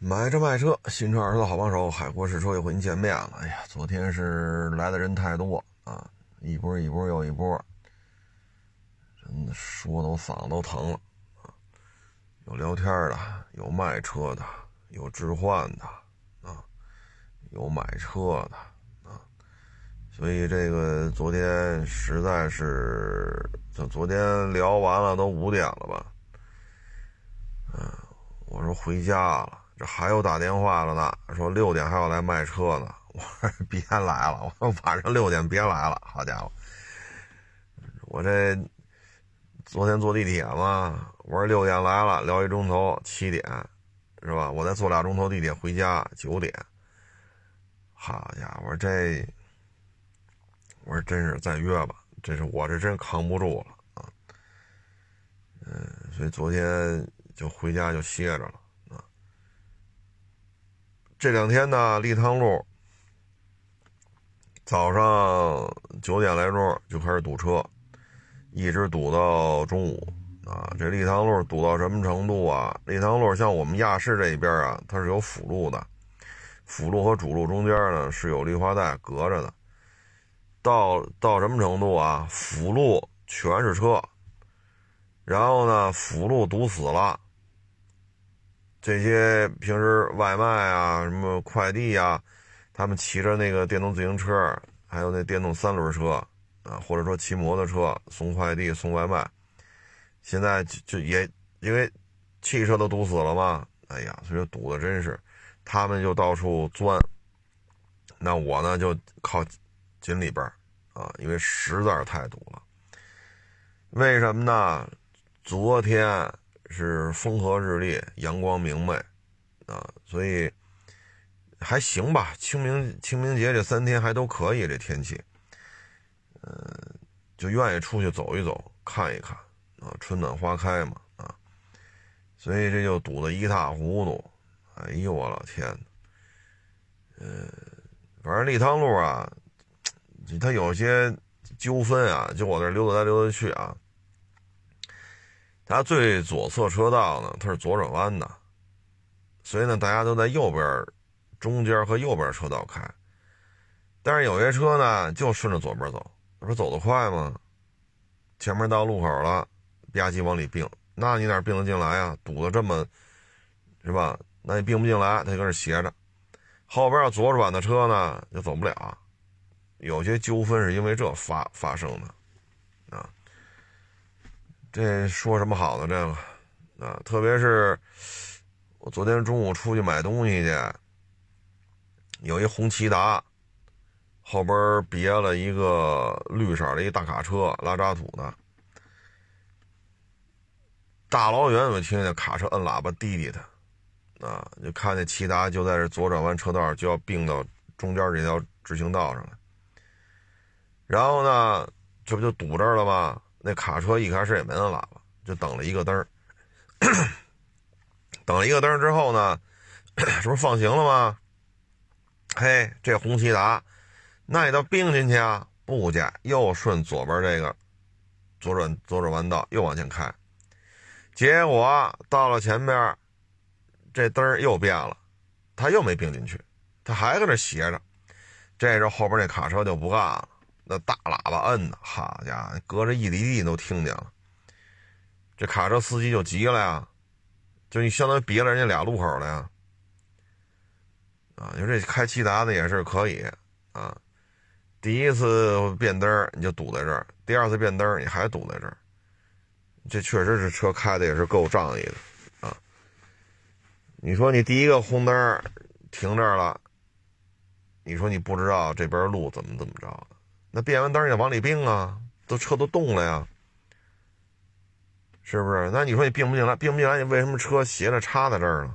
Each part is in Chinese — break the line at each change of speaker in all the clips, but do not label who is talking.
买车卖车，新车二手的好帮手，海阔试车又和您见面了。哎呀，昨天是来的人太多啊，一波一波又一波，真的说的我嗓子都疼了啊。有聊天的，有卖车的，有置换的啊，有买车的啊，所以这个昨天实在是，就昨天聊完了都五点了吧，嗯，我说回家了。这还有打电话了呢，说六点还要来卖车呢。我说 别来了，我说晚上六点别来了。好家伙，我这昨天坐地铁嘛，我说六点来了，聊一钟头，七点是吧？我再坐俩钟头地铁回家，九点。好家伙，这，我说真是再约吧，这是我这真扛不住了啊。嗯，所以昨天就回家就歇着了。这两天呢，立汤路早上九点来钟就开始堵车，一直堵到中午啊。这立汤路堵到什么程度啊？立汤路像我们亚市这一边啊，它是有辅路的，辅路和主路中间呢是有绿化带隔着的。到到什么程度啊？辅路全是车，然后呢，辅路堵死了。这些平时外卖啊，什么快递呀，他们骑着那个电动自行车，还有那电动三轮车啊，或者说骑摩托车送快递、送外卖，现在就就也因为汽车都堵死了嘛，哎呀，所以说堵的真是，他们就到处钻。那我呢就靠紧里边啊，因为实在是太堵了。为什么呢？昨天。是风和日丽，阳光明媚，啊，所以还行吧。清明清明节这三天还都可以，这天气，嗯，就愿意出去走一走，看一看，啊，春暖花开嘛，啊，所以这就堵得一塌糊涂。哎呦我老天，嗯，反正立汤路啊，它有些纠纷啊，就我这溜达来溜达去啊。它最左侧车道呢，它是左转弯的，所以呢，大家都在右边中间和右边车道开。但是有些车呢，就顺着左边走，说走得快吗？前面到路口了，吧唧往里并，那你哪并得进来呀？堵得这么，是吧？那你并不进来，他就搁那斜着。后边要左转的车呢，就走不了。有些纠纷是因为这发发生的。这说什么好的这个啊？特别是我昨天中午出去买东西去，有一红旗达，后边别了一个绿色的一大卡车拉渣土的，大老远我听见卡车摁喇叭滴滴的，啊，就看见骐达就在这左转弯车道就要并到中间这条直行道上了，然后呢，这不就堵这儿了吗？那卡车一开始也没摁喇叭，就等了一个灯儿，等了一个灯儿之后呢，这不放行了吗？嘿，这红旗达，那也倒并进去啊？不加，又顺左边这个左转左转弯道又往前开，结果到了前边，这灯儿又变了，他又没并进去，他还搁那斜着，这时候后边那卡车就不干了。那大喇叭摁的，好家伙，隔着一里地都听见了。这卡车司机就急了呀，就你相当于别了人家俩路口了呀。啊，你说这开骐达的也是可以啊。第一次变灯你就堵在这儿，第二次变灯你还堵在这儿，这确实是车开的也是够仗义的啊。你说你第一个红灯停这儿了，你说你不知道这边路怎么怎么着？那变完灯也往里并啊，都车都动了呀，是不是？那你说你并不进来，并不进来，你为什么车斜着插在这儿呢？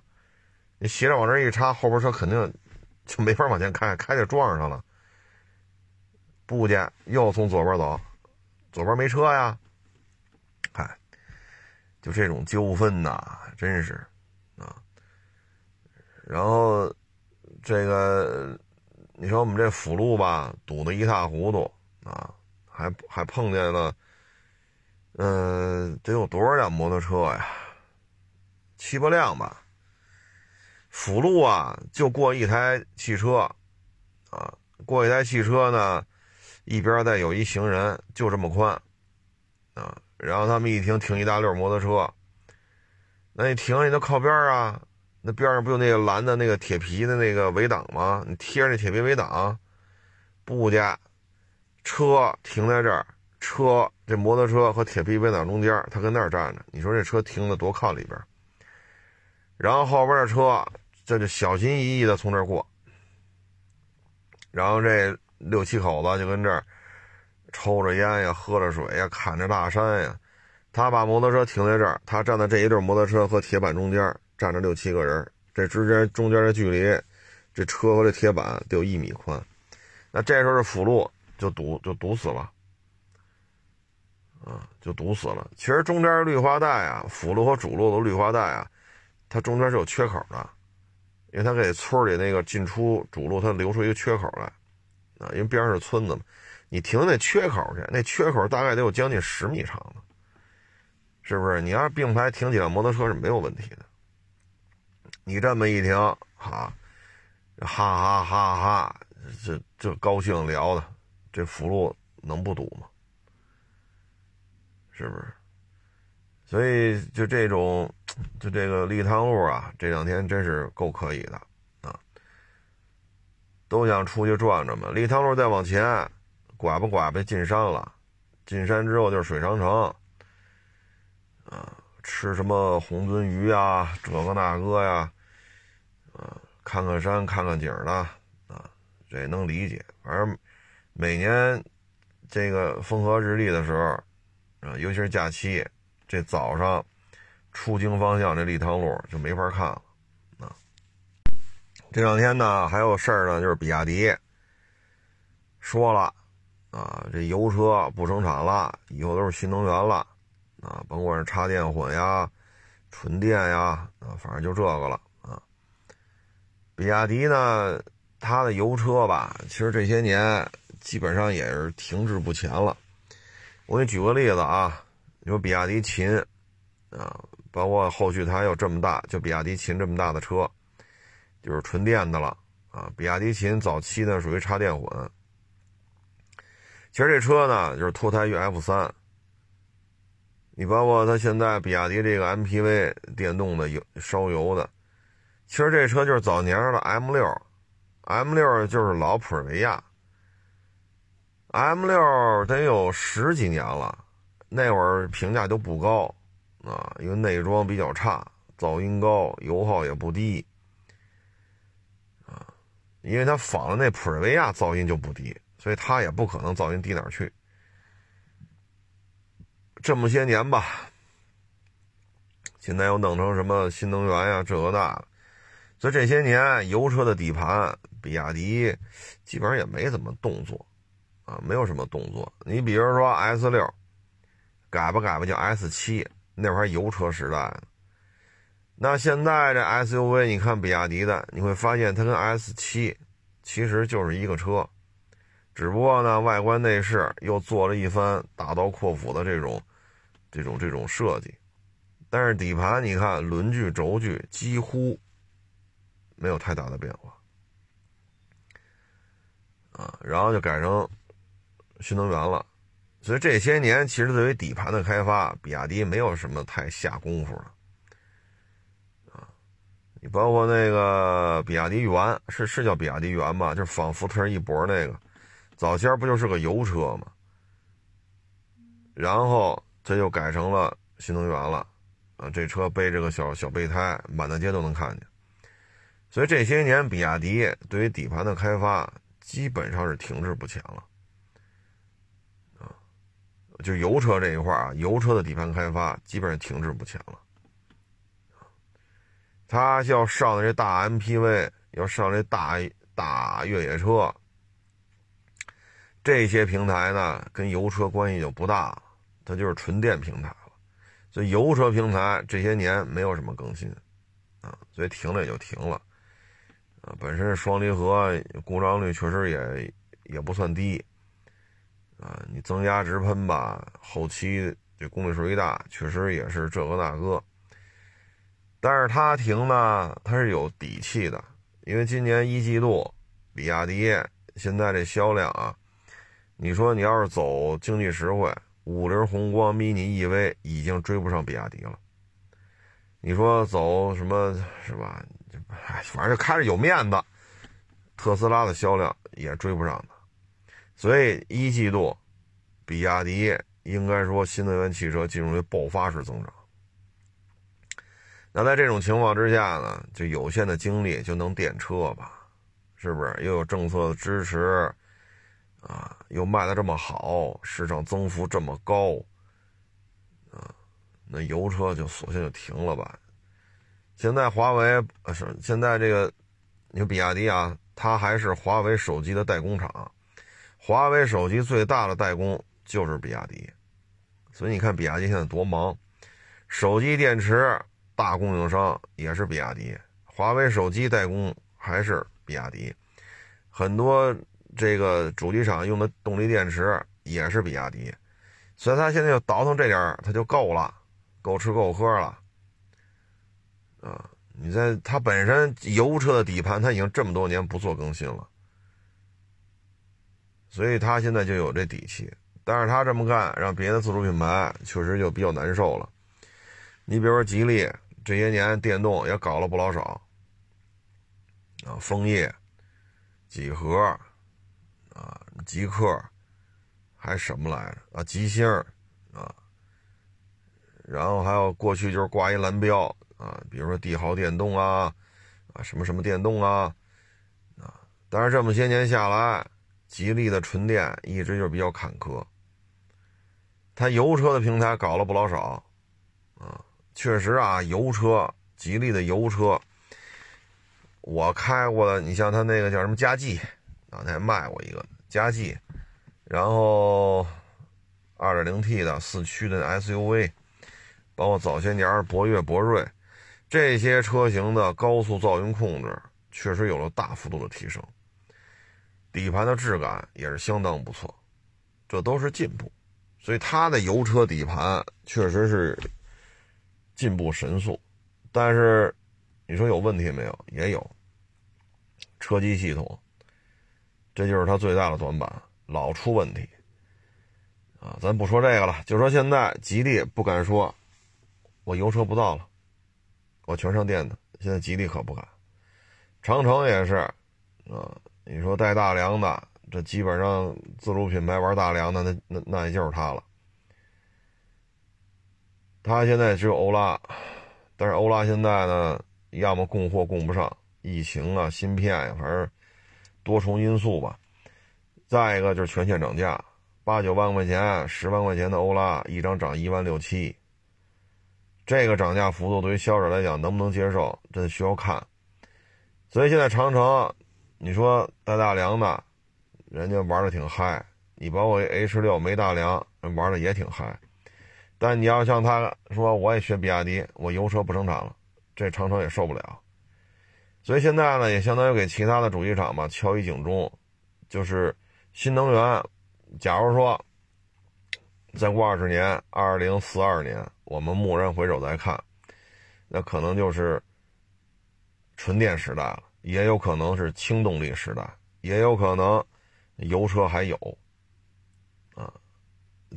你斜着往这一插，后边车肯定就没法往前开，开就撞上了。不见，又从左边走，左边没车呀。嗨，就这种纠纷呐，真是啊。然后这个。你说我们这辅路吧，堵得一塌糊涂啊，还还碰见了，嗯，得有多少辆摩托车呀？七八辆吧。辅路啊，就过一台汽车，啊，过一台汽车呢，一边再有一行人，就这么宽，啊，然后他们一停停一大溜摩托车，那你停你都靠边啊，那边上不就那个蓝的那个铁皮的那个围挡吗？你贴着那铁皮围挡，不加，车停在这儿，车这摩托车和铁皮围挡中间，他跟那儿站着，你说这车停的多靠里边？然后后边的车这就小心翼翼的从这儿过，然后这六七口子就跟这儿抽着烟呀，喝着水呀，看着大山呀。他把摩托车停在这儿，他站在这一对摩托车和铁板中间，站着六七个人，这之间中间的距离，这车和这铁板得有一米宽。那这时候这辅路就堵就堵死了，啊，就堵死了。其实中间绿化带啊，辅路和主路的绿化带啊。它中间是有缺口的，因为它给村里那个进出主路，它留出一个缺口来，啊，因为边上是村子嘛，你停那缺口去，那缺口大概得有将近十米长呢，是不是？你要是并排停几辆摩托车是没有问题的，你这么一听，哈，哈哈哈哈，这这高兴聊的，这辅路能不堵吗？是不是？所以就这种，就这个立汤路啊，这两天真是够可以的啊！都想出去转转嘛。立汤路再往前，拐吧拐吧进山了，进山之后就是水长城，啊，吃什么红鳟鱼啊，这个那个呀，啊，看看山看看景的啊，这也能理解。反正每年这个风和日丽的时候，啊，尤其是假期。这早上出京方向这立汤路就没法看了啊！这两天呢还有事儿呢，就是比亚迪说了啊，这油车不生产了，以后都是新能源了啊，甭管是插电混呀、纯电呀啊，反正就这个了啊。比亚迪呢，它的油车吧，其实这些年基本上也是停滞不前了。我给你举个例子啊。你说比亚迪秦，啊，包括后续它有这么大，就比亚迪秦这么大的车，就是纯电的了啊。比亚迪秦早期呢属于插电混，其实这车呢就是脱胎于 F 三。你包括它现在比亚迪这个 MPV 电动的油烧油的，其实这车就是早年的 M 六，M 六就是老普尔维亚，M 六得有十几年了。那会儿评价都不高，啊，因为内装比较差，噪音高，油耗也不低，啊，因为它仿的那普尔维亚噪音就不低，所以它也不可能噪音低哪儿去。这么些年吧，现在又弄成什么新能源呀，这个那的，所以这些年油车的底盘，比亚迪基本上也没怎么动作，啊，没有什么动作。你比如说 S 六。改吧改吧，叫 S 七，那会儿油车时代。那现在这 SUV，你看比亚迪的，你会发现它跟 S 七其实就是一个车，只不过呢，外观内饰又做了一番大刀阔斧的这种、这种、这种设计。但是底盘，你看轮距、轴距几乎没有太大的变化啊，然后就改成新能源了。所以这些年，其实对于底盘的开发，比亚迪没有什么太下功夫了，啊，你包括那个比亚迪元，是是叫比亚迪元吧？就是仿福特一博那个，早先不就是个油车吗？然后这又改成了新能源了，啊，这车背着个小小备胎，满大街都能看见。所以这些年，比亚迪对于底盘的开发基本上是停滞不前了。啊就油车这一块啊，油车的底盘开发基本上停滞不前了。他要上的这大 MPV，要上这大大越野车，这些平台呢，跟油车关系就不大了，它就是纯电平台了。所以油车平台这些年没有什么更新啊，所以停了也就停了。啊，本身双离合故障率确实也也不算低。啊，你增压直喷吧，后期这公里数一大，确实也是这个那个。但是它停呢，它是有底气的，因为今年一季度，比亚迪现在这销量啊，你说你要是走经济实惠，五菱宏光 mini EV 已经追不上比亚迪了。你说走什么是吧？反正就开着有面子，特斯拉的销量也追不上的。所以一季度，比亚迪应该说新能源汽车进入了爆发式增长。那在这种情况之下呢，就有限的精力就能电车吧？是不是？又有政策的支持，啊，又卖的这么好，市场增幅这么高，啊，那油车就索性就停了吧。现在华为是现在这个，你说比亚迪啊，它还是华为手机的代工厂。华为手机最大的代工就是比亚迪，所以你看比亚迪现在多忙。手机电池大供应商也是比亚迪，华为手机代工还是比亚迪，很多这个主机厂用的动力电池也是比亚迪，所以他现在就倒腾这点他就够了，够吃够喝了。啊，你在它本身油车的底盘，它已经这么多年不做更新了。所以他现在就有这底气，但是他这么干，让别的自主品牌确实就比较难受了。你比如说吉利，这些年电动也搞了不老少，啊，枫叶、几何，啊，极客，还什么来着？啊，吉星，啊，然后还有过去就是挂一蓝标，啊，比如说帝豪电动啊，啊，什么什么电动啊，啊，但是这么些年下来。吉利的纯电一直就比较坎坷，它油车的平台搞了不老少，啊，确实啊，油车，吉利的油车，我开过的，你像它那个叫什么佳际，啊，他还卖过一个嘉际，然后二点零 T 的四驱的 SUV，包括早些年博越、博瑞这些车型的高速噪音控制，确实有了大幅度的提升。底盘的质感也是相当不错，这都是进步，所以它的油车底盘确实是进步神速。但是你说有问题没有？也有。车机系统，这就是它最大的短板，老出问题。啊，咱不说这个了，就说现在吉利不敢说，我油车不造了，我全上电的。现在吉利可不敢，长城也是，啊。你说带大梁的，这基本上自主品牌玩大梁的，那那那也就是它了。它现在只有欧拉，但是欧拉现在呢，要么供货供不上，疫情啊、芯片呀，反正多重因素吧。再一个就是全线涨价，八九万块钱、十万块钱的欧拉，一张涨一万六七。这个涨价幅度对于消费者来讲能不能接受，这需要看。所以现在长城。你说带大梁的，人家玩的挺嗨。你包括 H 六没大梁，玩的也挺嗨。但你要像他说，我也学比亚迪，我油车不生产了，这长城也受不了。所以现在呢，也相当于给其他的主机厂吧敲一警钟，就是新能源。假如说再过二十年，二零四二年，我们蓦然回首再看，那可能就是纯电时代了。也有可能是轻动力时代，也有可能油车还有，啊，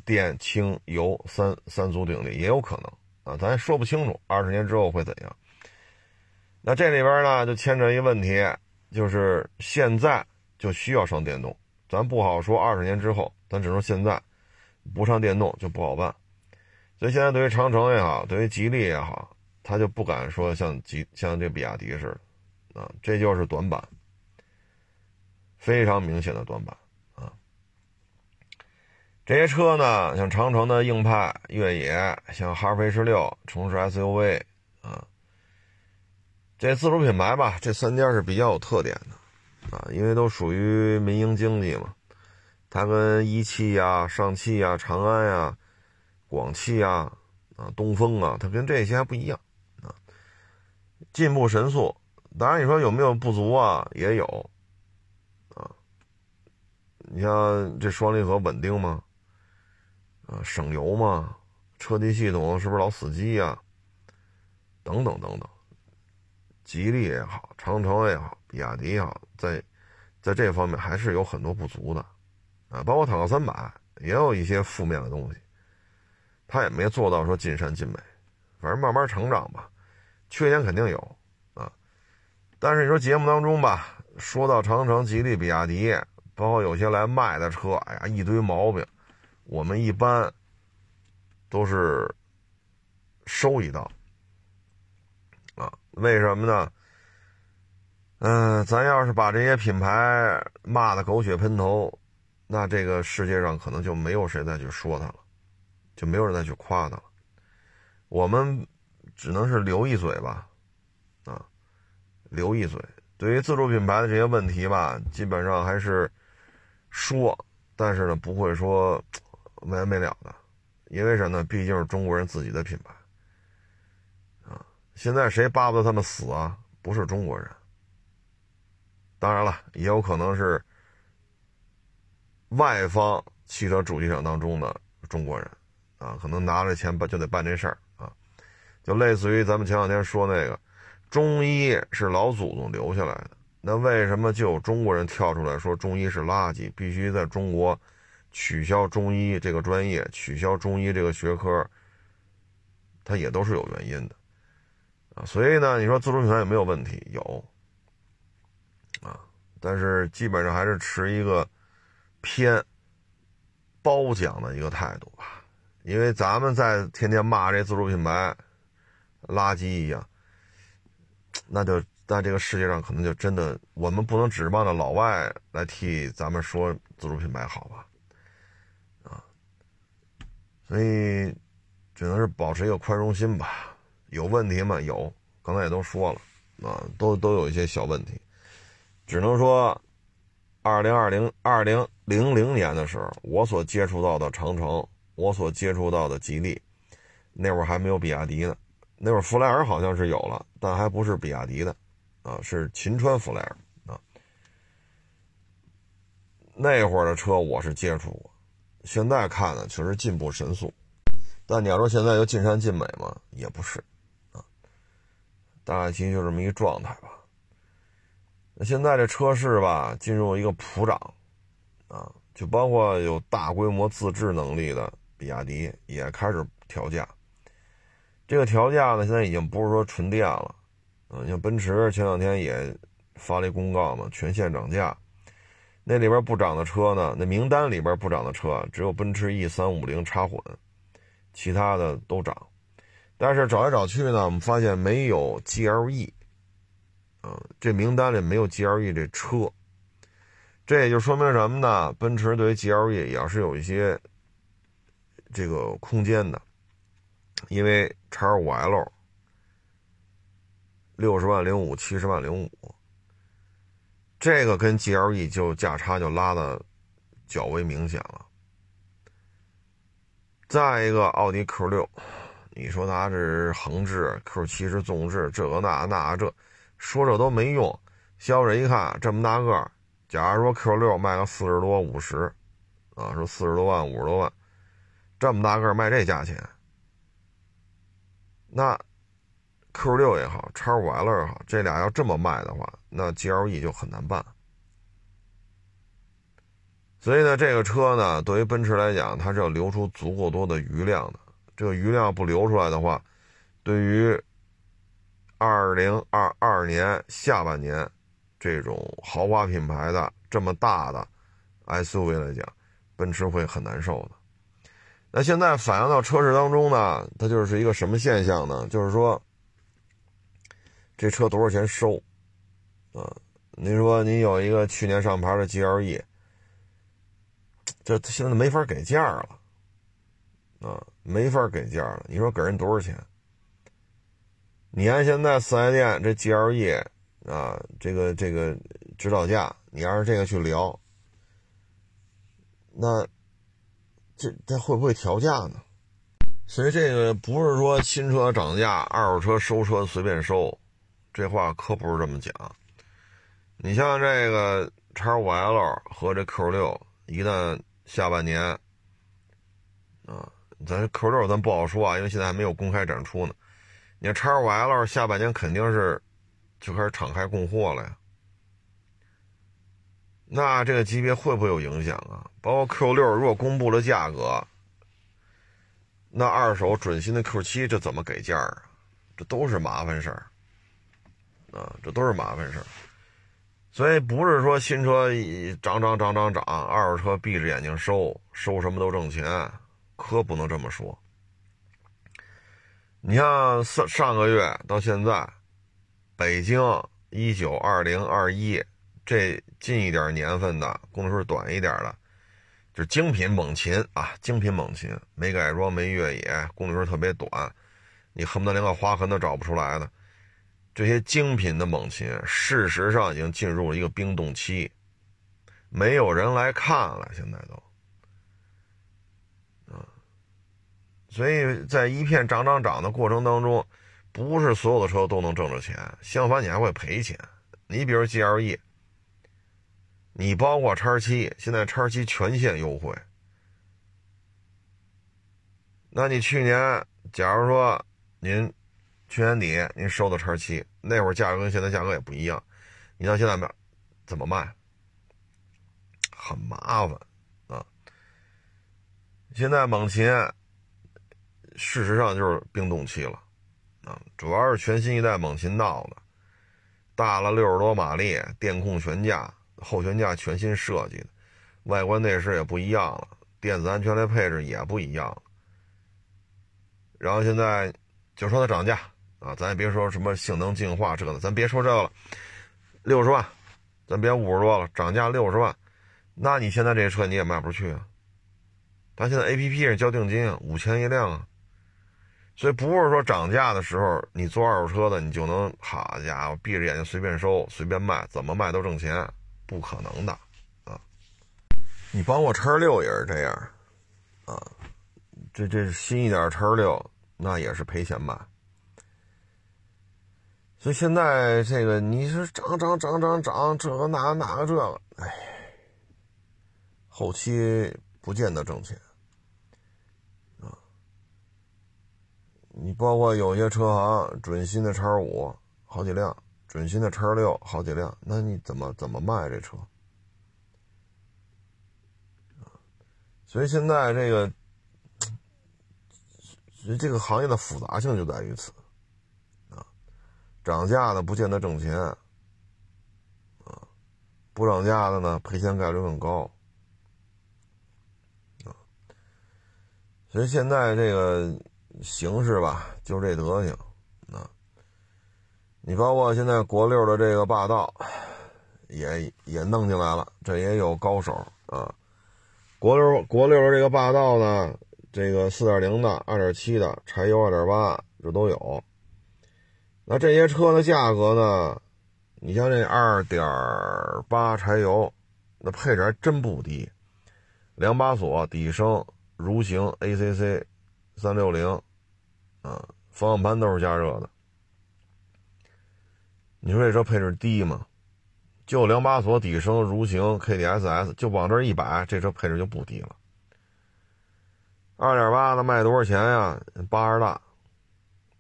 电、轻、油三三足鼎立也有可能啊，咱说不清楚二十年之后会怎样。那这里边呢就牵扯一个问题，就是现在就需要上电动，咱不好说二十年之后，咱只能现在不上电动就不好办。所以现在对于长城也好，对于吉利也好，他就不敢说像吉像这比亚迪似的。啊，这就是短板，非常明显的短板啊！这些车呢，像长城的硬派、越野，像哈弗 H 六、城市 SUV 啊，这自主品牌吧，这三家是比较有特点的啊，因为都属于民营经济嘛，它跟一汽呀、上汽呀、长安呀、广汽呀、啊东风啊，它跟这些还不一样啊，进步神速。当然，你说有没有不足啊？也有，啊，你像这双离合稳定吗？啊，省油吗？车机系统是不是老死机呀？等等等等，吉利也好，长城也好，比亚迪也好，在在这方面还是有很多不足的，啊，包括坦克三百也有一些负面的东西，它也没做到说尽善尽美，反正慢慢成长吧，缺点肯定有啊，但是你说节目当中吧，说到长城、吉利、比亚迪，包括有些来卖的车，哎呀，一堆毛病，我们一般都是收一道。为什么呢？嗯，咱要是把这些品牌骂的狗血喷头，那这个世界上可能就没有谁再去说它了，就没有人再去夸它了。我们只能是留一嘴吧，啊，留一嘴。对于自主品牌的这些问题吧，基本上还是说，但是呢，不会说没完没了的，因为什么呢？毕竟是中国人自己的品牌。现在谁巴不得他们死啊？不是中国人。当然了，也有可能是外方汽车主机厂当中的中国人啊，可能拿着钱办就得办这事儿啊，就类似于咱们前两天说那个中医是老祖宗留下来的，那为什么就有中国人跳出来说中医是垃圾，必须在中国取消中医这个专业，取消中医这个学科？它也都是有原因的。啊，所以呢，你说自主品牌有没有问题？有，啊，但是基本上还是持一个偏褒奖的一个态度吧。因为咱们在天天骂这自主品牌垃圾一样，那就在这个世界上可能就真的，我们不能指望着老外来替咱们说自主品牌好吧？啊，所以只能是保持一个宽容心吧。有问题吗？有，刚才也都说了，啊，都都有一些小问题，只能说，二零二零二零零零年的时候，我所接触到的长城，我所接触到的吉利，那会儿还没有比亚迪呢，那会儿弗莱尔好像是有了，但还不是比亚迪的，啊，是秦川弗莱尔啊，那会儿的车我是接触过，现在看呢，确实进步神速，但你要说现在又尽善尽美嘛？也不是。大概其实就这么一个状态吧。那现在这车市吧，进入一个普涨，啊，就包括有大规模自制能力的比亚迪也开始调价。这个调价呢，现在已经不是说纯电了，嗯，像奔驰前两天也发了一公告嘛，全线涨价。那里边不涨的车呢，那名单里边不涨的车只有奔驰 E 三五零插混，其他的都涨。但是找来找去呢，我们发现没有 GLE，啊，这名单里没有 GLE 这车，这也就说明什么呢？奔驰对于 GLE 也是有一些这个空间的，因为 x 五 L 六十万零五，七十万零五，这个跟 GLE 就价差就拉的较为明显了。再一个，奥迪 Q 六。你说它是横置 Q 七是纵置，这个那那这，说这都没用。消费者一看这么大个，假如说 Q 六卖个四十多五十，啊，说四十多万五十多万，这么大个卖这价钱，那 Q 六也好，，x 五 L 也好，这俩要这么卖的话，那 GLE 就很难办。所以呢，这个车呢，对于奔驰来讲，它是要留出足够多的余量的。这个余量不流出来的话，对于二零二二年下半年这种豪华品牌的这么大的 SUV 来讲，奔驰会很难受的。那现在反映到车市当中呢，它就是一个什么现象呢？就是说，这车多少钱收？啊，您说您有一个去年上牌的 GLE，这现在没法给价了。啊，没法给价了。你说给人多少钱？你按现在四 S 店这 GLE 啊，这个这个指导价，你按照这个去聊，那这这会不会调价呢？所以这个不是说新车涨价，二手车收车随便收，这话可不是这么讲。你像这个叉五 L 和这 Q 六，一旦下半年啊。咱 Q 六咱不好说啊，因为现在还没有公开展出呢。你看叉五 L 下半年肯定是就开始敞开供货了呀。那这个级别会不会有影响啊？包括 Q 六如果公布了价格，那二手准新的 Q 七这怎么给价啊？这都是麻烦事儿啊，这都是麻烦事儿。所以不是说新车涨涨涨涨涨，二手车闭着眼睛收，收什么都挣钱，可不能这么说。你像上上个月到现在，北京一九二零二一这近一点年份的，公里数短一点的，就是精品猛禽啊，精品猛禽，没改装没越野，公里数特别短，你恨不得连个划痕都找不出来的。这些精品的猛禽，事实上已经进入了一个冰冻期，没有人来看了，现在都。所以在一片涨涨涨的过程当中，不是所有的车都能挣着钱，相反你还会赔钱。你比如 GLE，你包括叉七，现在叉七全线优惠。那你去年，假如说您去年底您收的叉七，那会儿价格跟现在价格也不一样，你到现在卖怎么卖？很麻烦啊！现在猛禽。事实上就是冰冻期了，啊，主要是全新一代猛禽闹的，大了六十多马力，电控悬架，后悬架全新设计的，外观内饰也不一样了，电子安全类配置也不一样了。然后现在就说它涨价啊，咱也别说什么性能进化这个的，咱别说这个了，六十万，咱别五十多了，涨价六十万，那你现在这车你也卖不出去啊。咱现在 A P P 上交定金五千一辆啊。所以不是说涨价的时候，你做二手车的，你就能好家伙闭着眼睛随便收、随便卖，怎么卖都挣钱，不可能的啊！你包括叉六也是这样啊，这这新一点叉六那也是赔钱卖。所以现在这个你是涨涨涨涨涨，这个那个那个这个，哎，后期不见得挣钱。你包括有些车行准新的叉五好几辆，准新的叉六好几辆，那你怎么怎么卖这车？所以现在这个，所以这个行业的复杂性就在于此，啊，涨价的不见得挣钱，啊，不涨价的呢赔钱概率更高，啊，所以现在这个。形式吧，就这德行，啊，你包括现在国六的这个霸道，也也弄进来了，这也有高手啊。国六国六的这个霸道呢，这个四点零的、二点七的、柴油二点八这都有。那这些车的价格呢？你像这二点八柴油，那配置还真不低，两把锁、底升、蠕行、ACC、三六零。啊，方向盘都是加热的。你说这车配置低吗？就两把锁、底升、如行、KDSS，就往这一摆，这车配置就不低了。二点八的卖多少钱呀？八十大，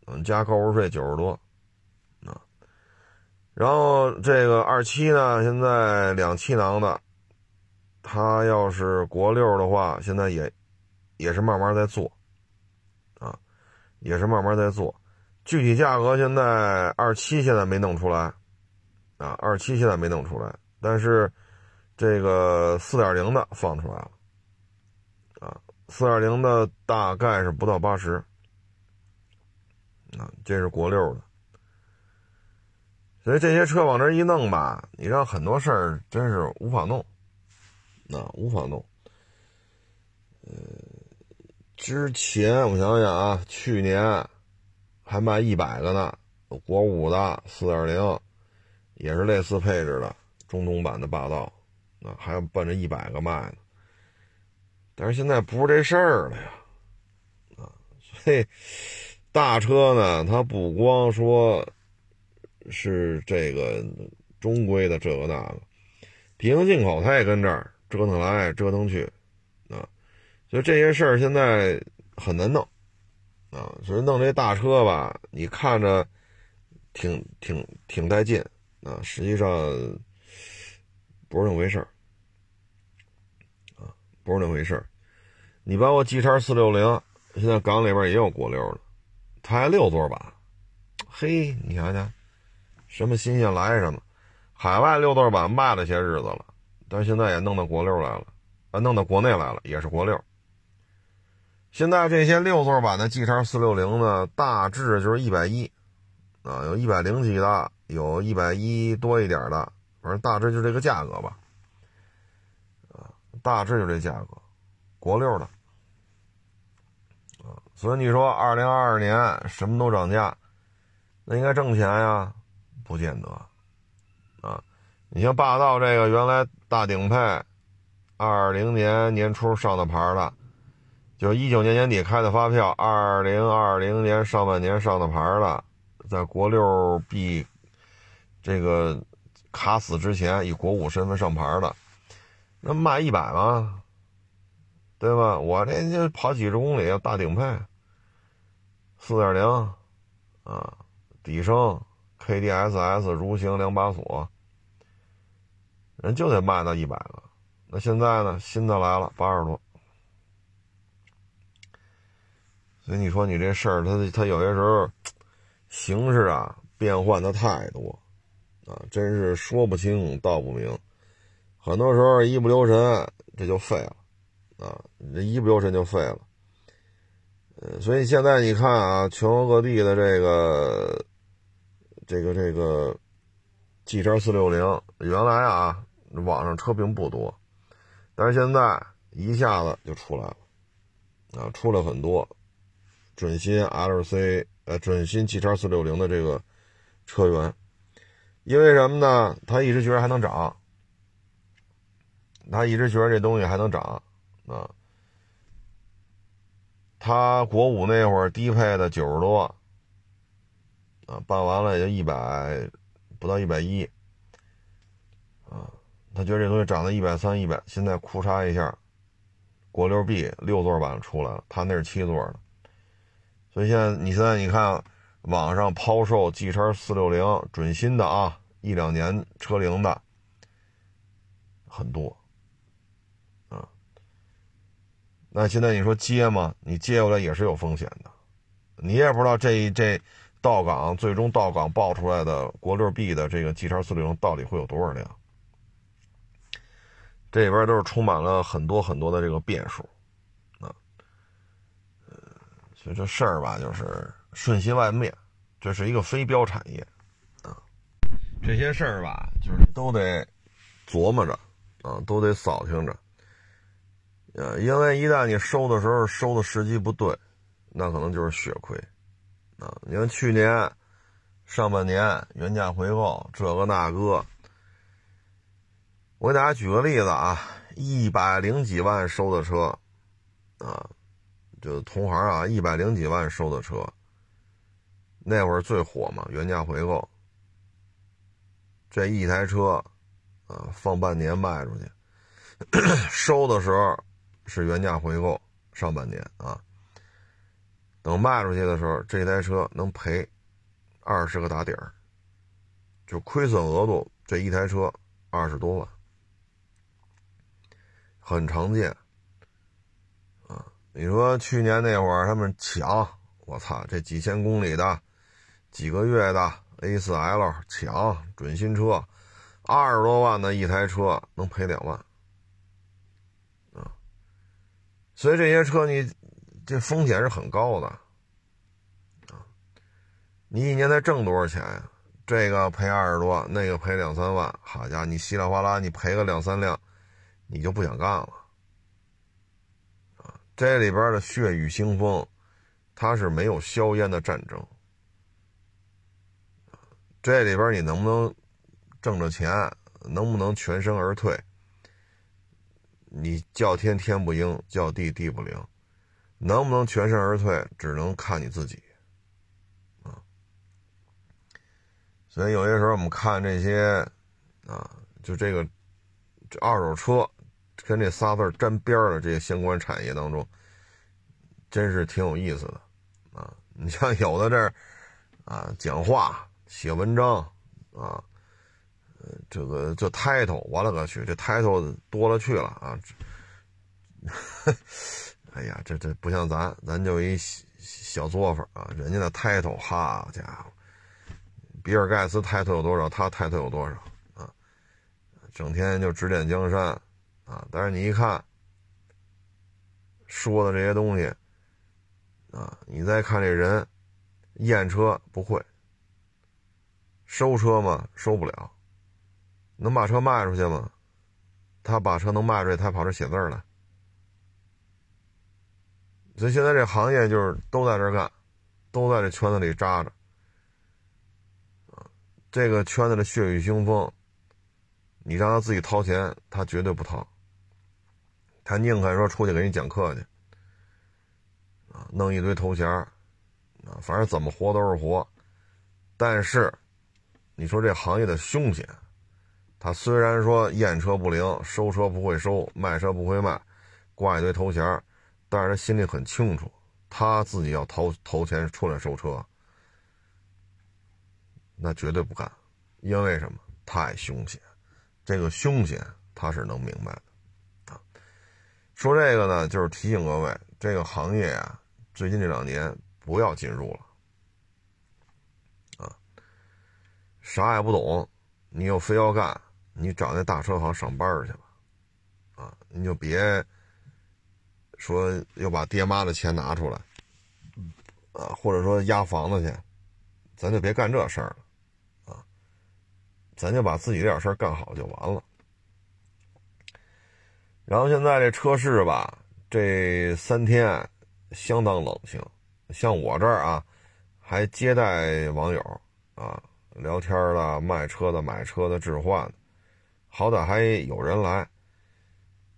嗯，加购置税九十多，啊。然后这个二七呢，现在两气囊的，它要是国六的话，现在也也是慢慢在做。也是慢慢在做，具体价格现在二七现在没弄出来，啊，二七现在没弄出来，但是这个四点零的放出来了，啊，四点零的大概是不到八十，啊，这是国六的，所以这些车往这一弄吧，你让很多事儿真是无法弄，那无法弄，嗯。之前我想想啊，去年还卖一百个呢，国五的四点零，也是类似配置的中东版的霸道，啊，还要奔着一百个卖呢。但是现在不是这事儿了呀，啊，所以大车呢，它不光说是这个中规的这个那个，平行进口它也跟这儿折腾来折腾去。所以这些事儿现在很难弄，啊，所以弄这大车吧，你看着挺挺挺带劲啊，实际上不是那么回事儿啊，不是那么回事儿。你包括 G 叉四六零，现在港里边也有国六的，它还六座版，嘿，你想想，什么新鲜来什么。海外六座版卖了些日子了，但是现在也弄到国六来了，啊，弄到国内来了，也是国六。现在这些六座版的 G 叉四六零呢，大致就是一百一，啊，有一百零几的，有一百一多一点的，反正大致就这个价格吧，啊，大致就这价格，国六的，啊，所以你说二零二二年什么都涨价，那应该挣钱呀？不见得。啊，你像霸道这个原来大顶配，二零年年初上的牌的，就一九年年底开的发票，二零二零年上半年上的牌的，在国六 B 这个卡死之前以国五身份上牌的，那卖一百吗？对吧？我这就跑几十公里大顶配，四点零啊，底升 KDSS 如行两把锁。人就得卖到一百个，那现在呢？新的来了八十多，所以你说你这事儿，它它有些时候形势啊变换的太多啊，真是说不清道不明。很多时候一不留神这就废了啊，这一不留神就废了。呃，所以现在你看啊，全国各地的这个这个这个 G 叉四六零，原来啊。网上车并不多，但是现在一下子就出来了，啊，出了很多准新 LC 呃准新 G 叉四六零的这个车源，因为什么呢？他一直觉得还能涨，他一直觉得这东西还能涨啊。他国五那会儿低配的九十多，啊，办完了也就一百不到一百一。啊他觉得这东西涨到一百三、一百，现在库嚓一下，国六 B 六座版出来了，他那是七座的，所以现在你现在你看网上抛售 G 叉四六零准新的啊，一两年车龄的很多啊，那现在你说接吗？你接过来也是有风险的，你也不知道这这到港最终到港爆出来的国六 B 的这个 G 叉四六零到底会有多少辆？这里边都是充满了很多很多的这个变数，所以这事儿吧，就是瞬息万变，这是一个非标产业，啊，这些事儿吧，就是都得琢磨着，啊，都得扫听着，呃，因为一旦你收的时候收的时机不对，那可能就是血亏，啊，你看去年上半年原价回购这个那个。我给大家举个例子啊，一百零几万收的车，啊，就同行啊，一百零几万收的车，那会儿最火嘛，原价回购，这一台车，啊，放半年卖出去，收的时候是原价回购上半年啊，等卖出去的时候，这台车能赔二十个打底儿，就亏损额度这一台车二十多万。很常见，你说去年那会儿他们抢，我操，这几千公里的、几个月的 A4L 抢准新车，二十多万的一台车能赔两万，啊，所以这些车你这风险是很高的，啊，你一年才挣多少钱呀？这个赔二十多，那个赔两三万，好家伙，你稀里哗啦你赔个两三辆。你就不想干了！这里边的血雨腥风，它是没有硝烟的战争。这里边你能不能挣着钱，能不能全身而退？你叫天天不应，叫地地不灵，能不能全身而退，只能看你自己啊！所以有些时候我们看这些啊，就这个二手车。跟这仨字沾边的这些相关产业当中，真是挺有意思的啊！你像有的这儿啊讲话写文章啊，呃，这个这 title，我勒个去，这 title 多了去了啊！哎呀，这这不像咱，咱就一小作坊啊，人家的 title，好家伙，比尔盖茨 title 有多少，他 title 有多少啊？整天就指点江山啊！但是你一看说的这些东西啊，你再看这人，验车不会。收车吗？收不了。能把车卖出去吗？他把车能卖出去，他跑这写字儿来。所以现在这行业就是都在这干，都在这圈子里扎着。啊，这个圈子的血雨腥风，你让他自己掏钱，他绝对不掏。他宁可说出去给你讲课去，啊，弄一堆头衔啊，反正怎么活都是活，但是。你说这行业的凶险，他虽然说验车不灵，收车不会收，卖车不会卖，挂一堆头衔，但是他心里很清楚，他自己要投投钱出来收车，那绝对不干，因为什么？太凶险，这个凶险他是能明白的。说这个呢，就是提醒各位，这个行业啊，最近这两年不要进入了。啊啥也不懂，你又非要干，你找那大车行上班去吧，啊，你就别说又把爹妈的钱拿出来，啊，或者说押房子去，咱就别干这事儿了，啊，咱就把自己这点事儿干好就完了。然后现在这车市吧，这三天相当冷清，像我这儿啊，还接待网友啊。聊天的、卖车的、买车的、置换的，好歹还有人来。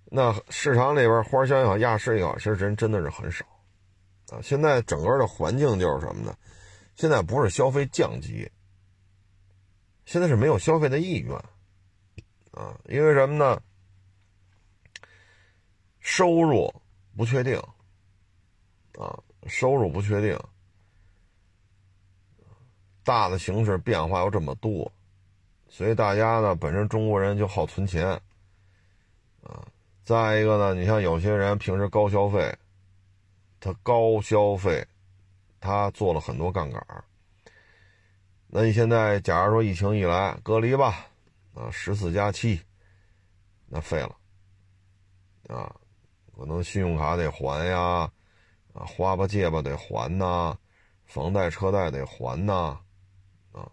那市场里边，花乡也好，亚市也好，其实人真的是很少啊。现在整个的环境就是什么呢？现在不是消费降级，现在是没有消费的意愿啊。因为什么呢？收入不确定啊，收入不确定。大的形势变化又这么多，所以大家呢，本身中国人就好存钱，啊，再一个呢，你像有些人平时高消费，他高消费，他做了很多杠杆那你现在假如说疫情一来，隔离吧，啊，十四加七，那废了，啊，可能信用卡得还呀，啊，花吧借吧得还呐，房贷车贷得还呐。啊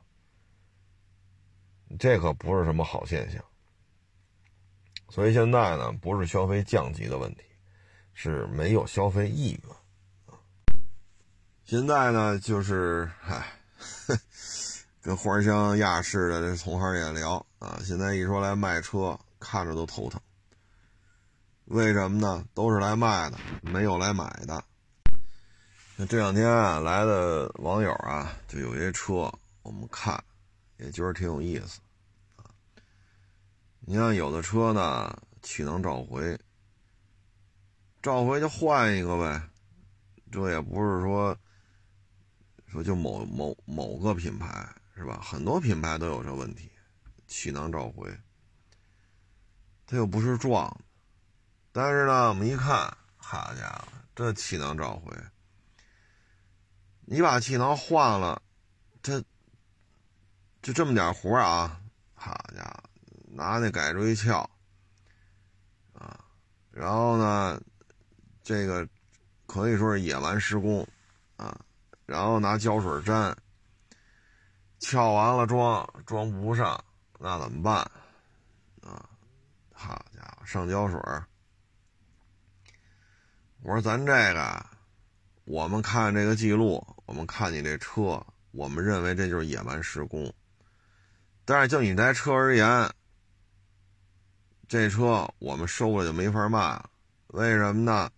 这可不是什么好现象，所以现在呢，不是消费降级的问题，是没有消费意愿。现在呢，就是唉，跟花香亚市的这同行也聊啊，现在一说来卖车，看着都头疼。为什么呢？都是来卖的，没有来买的。那这两天啊，来的网友啊，就有些车，我们看。也觉得挺有意思，你像有的车呢，气囊召回，召回就换一个呗，这也不是说，说就某某某个品牌是吧？很多品牌都有这问题，气囊召回，它又不是撞，但是呢，我们一看，好家伙，这气囊召回，你把气囊换了，它。就这么点活啊，好家伙，拿那改锥撬啊，然后呢，这个可以说是野蛮施工啊，然后拿胶水粘，撬完了装装不上，那怎么办啊？好家伙，上胶水我说咱这个，我们看这个记录，我们看你这车，我们认为这就是野蛮施工。但是就你这车而言，这车我们收了就没法卖了。为什么呢？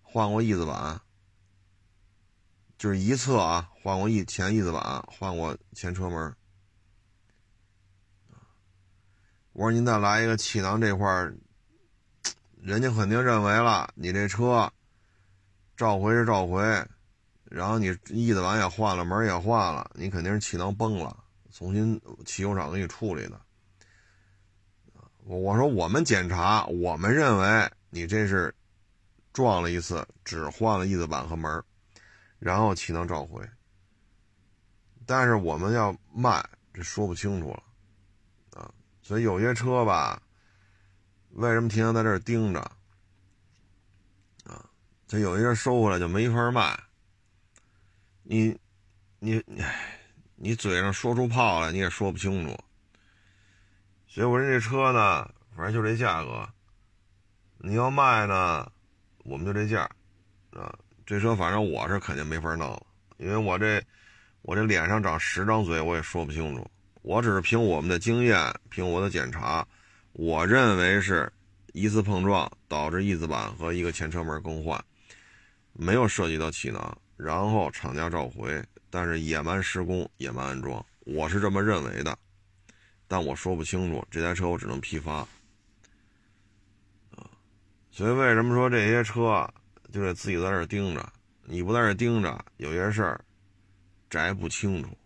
换过翼子板，就是一侧啊，换过翼前翼子板，换过前车门。我说您再来一个气囊这块儿，人家肯定认为了你这车召回是召回，然后你翼子板也换了，门也换了，你肯定是气囊崩了。重新汽修厂给你处理的。我我说我们检查，我们认为你这是撞了一次，只换了翼子板和门，然后气囊召回。但是我们要卖，这说不清楚了啊。所以有些车吧，为什么天天在这儿盯着？这有些人收回来就没法卖。你，你，你嘴上说出炮来，你也说不清楚。所以我说这车呢，反正就这价格。你要卖呢，我们就这价啊。这车反正我是肯定没法弄了，因为我这我这脸上长十张嘴，我也说不清楚。我只是凭我们的经验，凭我的检查，我认为是一次碰撞导致翼子板和一个前车门更换，没有涉及到气囊，然后厂家召回，但是野蛮施工、野蛮安装，我是这么认为的。但我说不清楚，这台车我只能批发，啊，所以为什么说这些车就得自己在这盯着？你不在这盯着，有些事儿摘不清楚，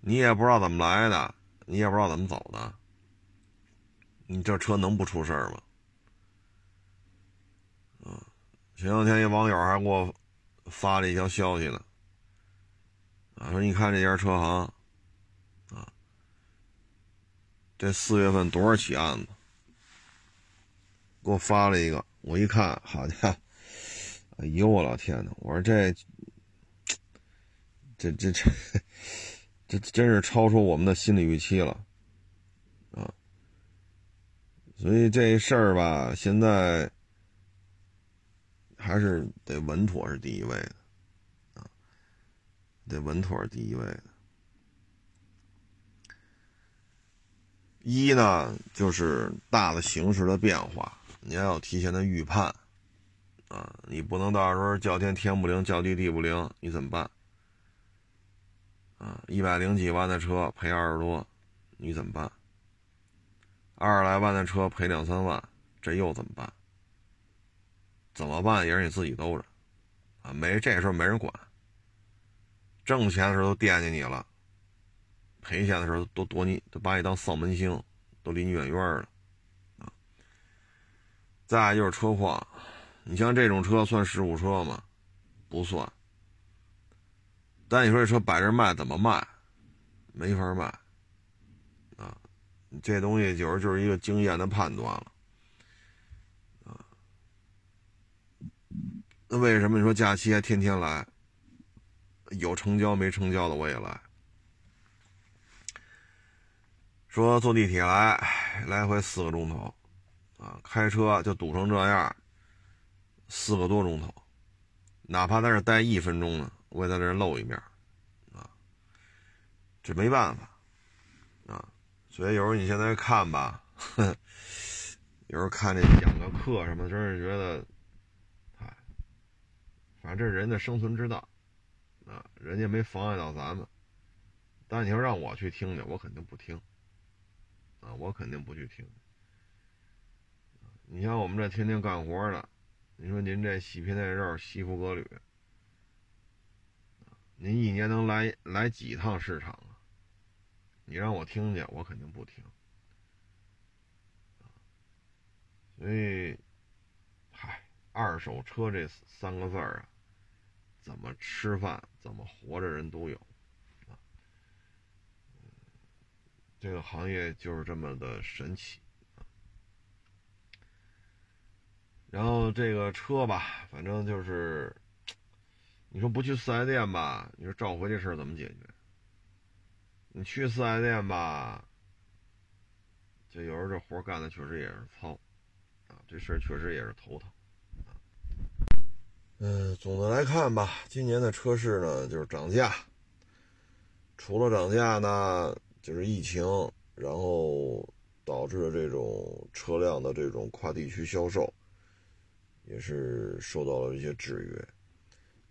你也不知道怎么来的，你也不知道怎么走的，你这车能不出事儿吗？啊，前两天一网友还给我发了一条消息呢，啊，说你看这家车行。啊这四月份多少起案子？给我发了一个，我一看，好家伙！哎呦我老天呐，我说这，这这这，这真是超出我们的心理预期了，啊！所以这事儿吧，现在还是得稳妥是第一位的，啊，得稳妥是第一位的。一呢，就是大的形势的变化，你要有提前的预判，啊，你不能到时候叫天天不灵，叫地地不灵，你怎么办？啊，一百零几万的车赔二十多，你怎么办？二十来万的车赔两三万，这又怎么办？怎么办也是你自己兜着，啊，没这时候没人管，挣钱的时候都惦记你了。赔钱的时候都躲你，都把你当丧门星，都离你远远的，啊！再就是车况，你像这种车算事故车吗？不算。但你说这车摆这卖怎么卖？没法卖，啊！这东西就是就是一个经验的判断了，那为什么你说假期还天天来？有成交没成交的我也来。说坐地铁来，来回四个钟头，啊，开车就堵成这样，四个多钟头，哪怕在这待一分钟呢，我也在这露一面，啊，这没办法，啊，所以有时候你现在看吧，有时候看这讲个课什么，真是觉得，反正这是人的生存之道，啊，人家没妨碍到咱们，但你要让我去听去，我肯定不听。啊，我肯定不去听。你像我们这天天干活的，你说您这细皮嫩肉、西服革履，您一年能来来几趟市场啊？你让我听去，我肯定不听。所以，嗨，二手车这三个字儿啊，怎么吃饭、怎么活着人都有。这个行业就是这么的神奇，然后这个车吧，反正就是，你说不去四 S 店吧，你说召回这事儿怎么解决？你去四 S 店吧，这有时候这活干的确实也是糙，啊，这事儿确实也是头疼，嗯，总的来看吧，今年的车市呢就是涨价，除了涨价呢。就是疫情，然后导致这种车辆的这种跨地区销售，也是受到了一些制约。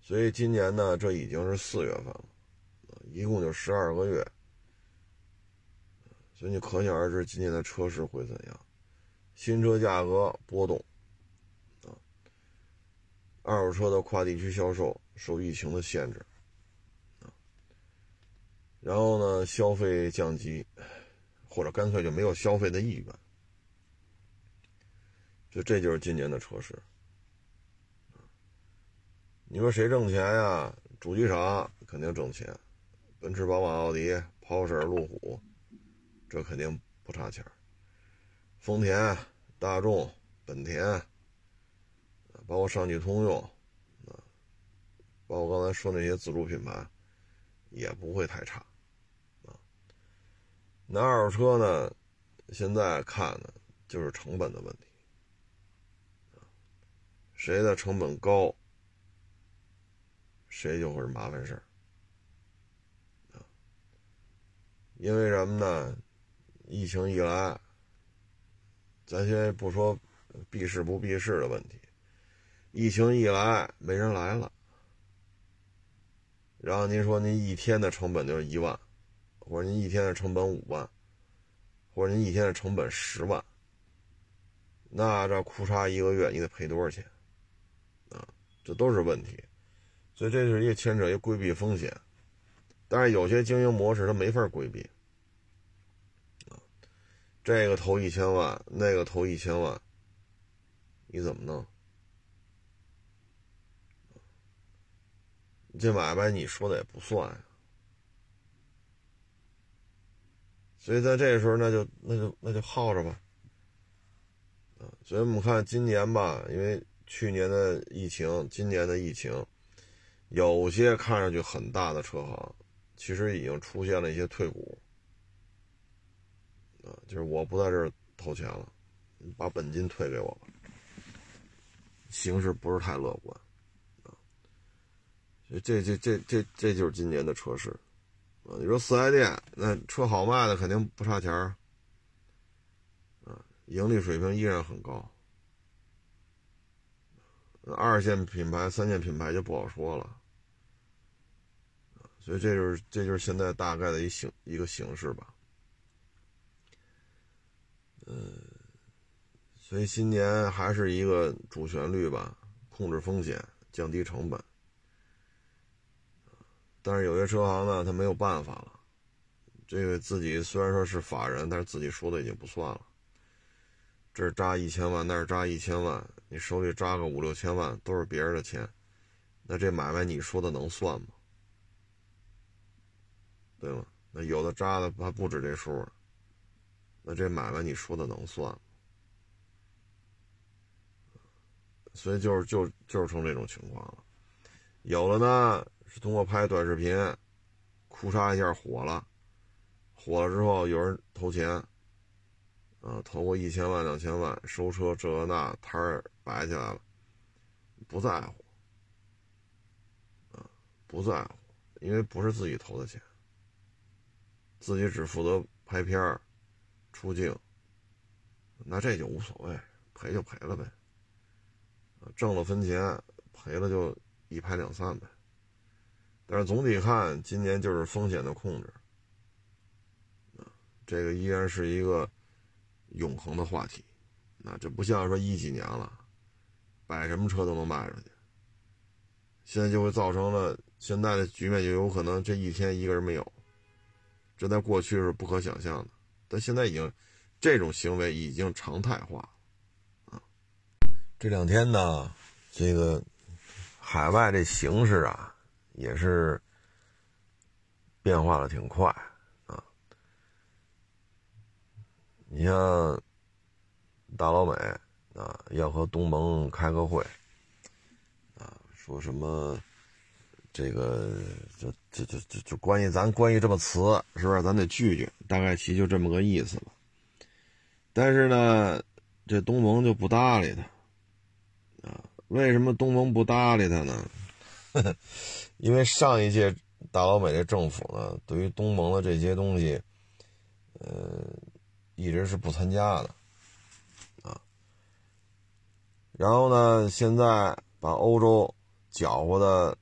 所以今年呢，这已经是四月份了，一共就十二个月。所以你可想而知，今年的车市会怎样？新车价格波动，二手车的跨地区销售受疫情的限制。然后呢，消费降级，或者干脆就没有消费的意愿，就这就是今年的车市。你说谁挣钱呀？主机厂肯定挣钱，奔驰、宝马、奥迪、跑车、路虎，这肯定不差钱。丰田、大众、本田，包括上汽通用，啊，包括刚才说那些自主品牌，也不会太差。那二手车呢？现在看呢，就是成本的问题。谁的成本高，谁就会是麻烦事儿。因为什么呢？疫情一来，咱先不说避世不避世的问题，疫情一来，没人来了。然后您说您一天的成本就是一万。或者您一天的成本五万，或者您一天的成本十万，那这库衩一个月你得赔多少钱？啊，这都是问题，所以这是一个牵扯一个规避风险，但是有些经营模式它没法规避，这个投一千万，那个投一千万，你怎么弄？这买卖你说的也不算。所以在这时候，那就那就那就耗着吧，啊，所以我们看今年吧，因为去年的疫情，今年的疫情，有些看上去很大的车行，其实已经出现了一些退股，啊，就是我不在这儿投钱了，把本金退给我吧，形势不是太乐观，这这这这这就是今年的车市。啊，你说四 S 店那车好卖的肯定不差钱儿，啊，盈利水平依然很高。二线品牌、三线品牌就不好说了，所以这就是这就是现在大概的一形一个形式吧。嗯，所以今年还是一个主旋律吧，控制风险，降低成本。但是有些车行呢，他没有办法了。这个自己虽然说是法人，但是自己说的已经不算了。这扎一千万，那儿扎一千万，你手里扎个五六千万，都是别人的钱，那这买卖你说的能算吗？对吗？那有的扎的还不止这数，那这买卖你说的能算？所以就是就就是成这种情况了。有了呢。通过拍短视频，哭嚓一下火了，火了之后有人投钱，啊，投过一千万两千万收车这那摊儿摆起来了，不在乎，啊，不在乎，因为不是自己投的钱，自己只负责拍片儿、出镜，那这就无所谓，赔就赔了呗，挣了分钱，赔了就一拍两散呗。但是总体看，今年就是风险的控制，这个依然是一个永恒的话题，啊，这不像说一几年了，摆什么车都能卖出去，现在就会造成了现在的局面，就有可能这一天一个人没有，这在过去是不可想象的，但现在已经这种行为已经常态化，啊，这两天呢，这个海外这形势啊。也是变化的挺快啊！你像大老美啊，要和东盟开个会啊，说什么这个就就就就就关于咱关于这么词是不是？咱得聚聚，大概其就这么个意思吧。但是呢，这东盟就不搭理他？为什么东盟不搭理他呢？因为上一届大老美的政府呢，对于东盟的这些东西，呃，一直是不参加的，啊，然后呢，现在把欧洲搅和的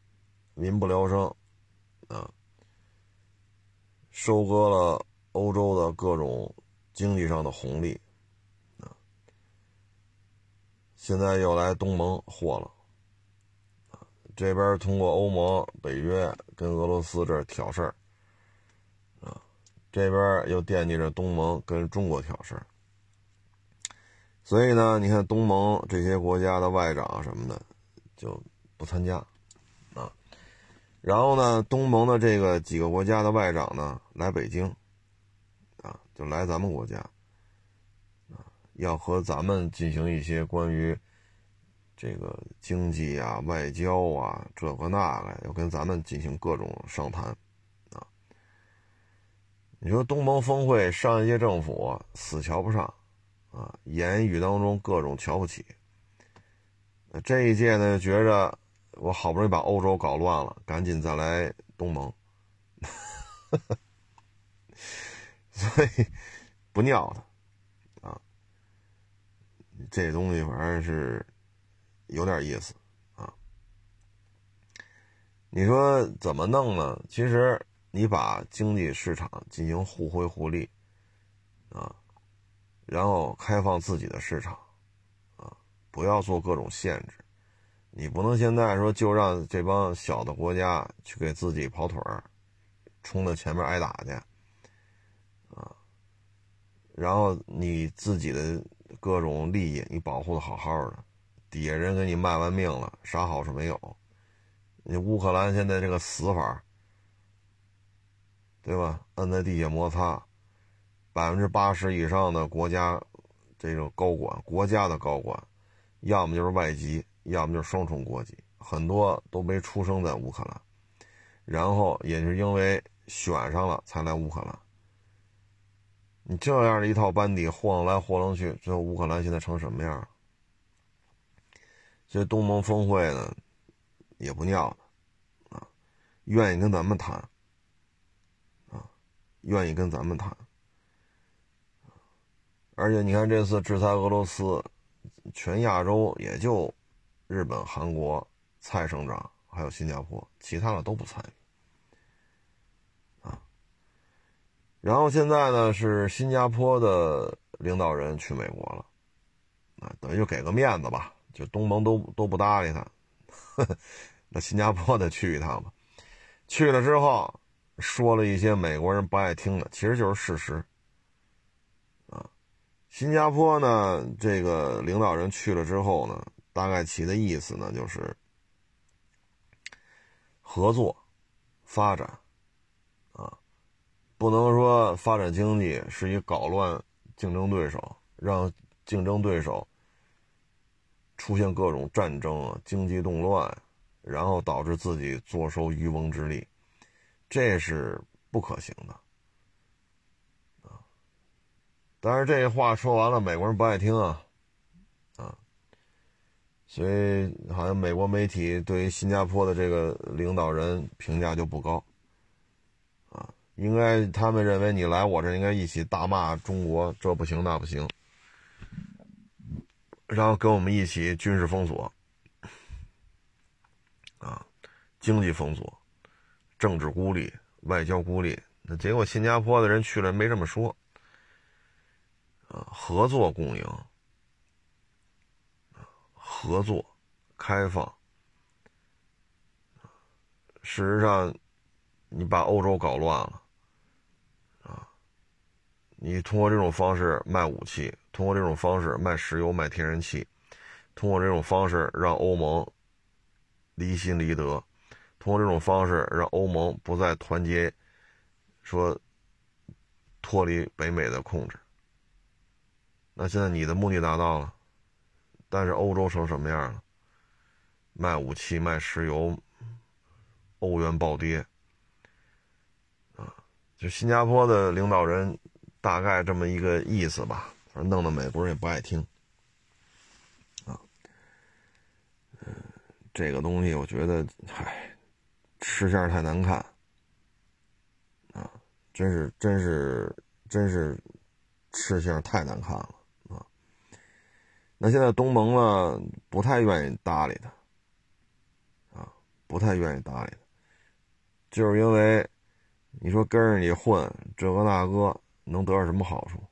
民不聊生，啊，收割了欧洲的各种经济上的红利，啊，现在又来东盟祸了。这边通过欧盟、北约跟俄罗斯这儿挑事儿，啊这边又惦记着东盟跟中国挑事儿，所以呢，你看东盟这些国家的外长什么的就不参加啊。然后呢，东盟的这个几个国家的外长呢来北京啊，就来咱们国家啊，要和咱们进行一些关于这个经济啊、外交啊这个那个，要跟咱们进行各种商谈。你说东盟峰会上一届政府死瞧不上，啊，言语当中各种瞧不起。这一届呢，觉着我好不容易把欧洲搞乱了，赶紧再来东盟，所以不尿他，啊，这东西反正是有点意思啊。你说怎么弄呢？其实。你把经济市场进行互惠互利，啊，然后开放自己的市场，啊，不要做各种限制。你不能现在说就让这帮小的国家去给自己跑腿儿，冲到前面挨打去，啊，然后你自己的各种利益你保护的好好的，底下人给你卖完命了，啥好处没有？你乌克兰现在这个死法。对吧？摁在地下摩擦，百分之八十以上的国家这种高管，国家的高管，要么就是外籍，要么就是双重国籍，很多都没出生在乌克兰，然后也是因为选上了才来乌克兰。你这样的一套班底晃来晃去，最后乌克兰现在成什么样了？这东盟峰会呢，也不尿的啊，愿意跟咱们谈。愿意跟咱们谈，而且你看这次制裁俄罗斯，全亚洲也就日本、韩国、蔡省长还有新加坡，其他的都不参与。然后现在呢是新加坡的领导人去美国了，啊，等于就给个面子吧，就东盟都都不搭理他，那新加坡得去一趟吧。去了之后。说了一些美国人不爱听的，其实就是事实。啊，新加坡呢，这个领导人去了之后呢，大概其的意思呢，就是合作、发展，啊，不能说发展经济是以搞乱竞争对手，让竞争对手出现各种战争啊、经济动乱，然后导致自己坐收渔翁之利。这是不可行的，啊！但是这话说完了，美国人不爱听啊，啊！所以好像美国媒体对于新加坡的这个领导人评价就不高，啊！应该他们认为你来我这应该一起大骂中国，这不行那不行，然后跟我们一起军事封锁，啊，经济封锁。政治孤立，外交孤立，那结果新加坡的人去了没这么说，啊，合作共赢，合作，开放，事实上，你把欧洲搞乱了，啊，你通过这种方式卖武器，通过这种方式卖石油、卖天然气，通过这种方式让欧盟离心离德。通过这种方式让欧盟不再团结，说脱离北美的控制。那现在你的目的达到了，但是欧洲成什么样了？卖武器、卖石油，欧元暴跌。啊，就新加坡的领导人大概这么一个意思吧，反正弄得美国人也不爱听。啊，嗯，这个东西我觉得，嗨。吃相太难看，啊，真是真是真是吃相太难看了啊！那现在东盟呢，不太愿意搭理他，啊，不太愿意搭理他，就是因为你说跟着你混这个那个能得到什么好处？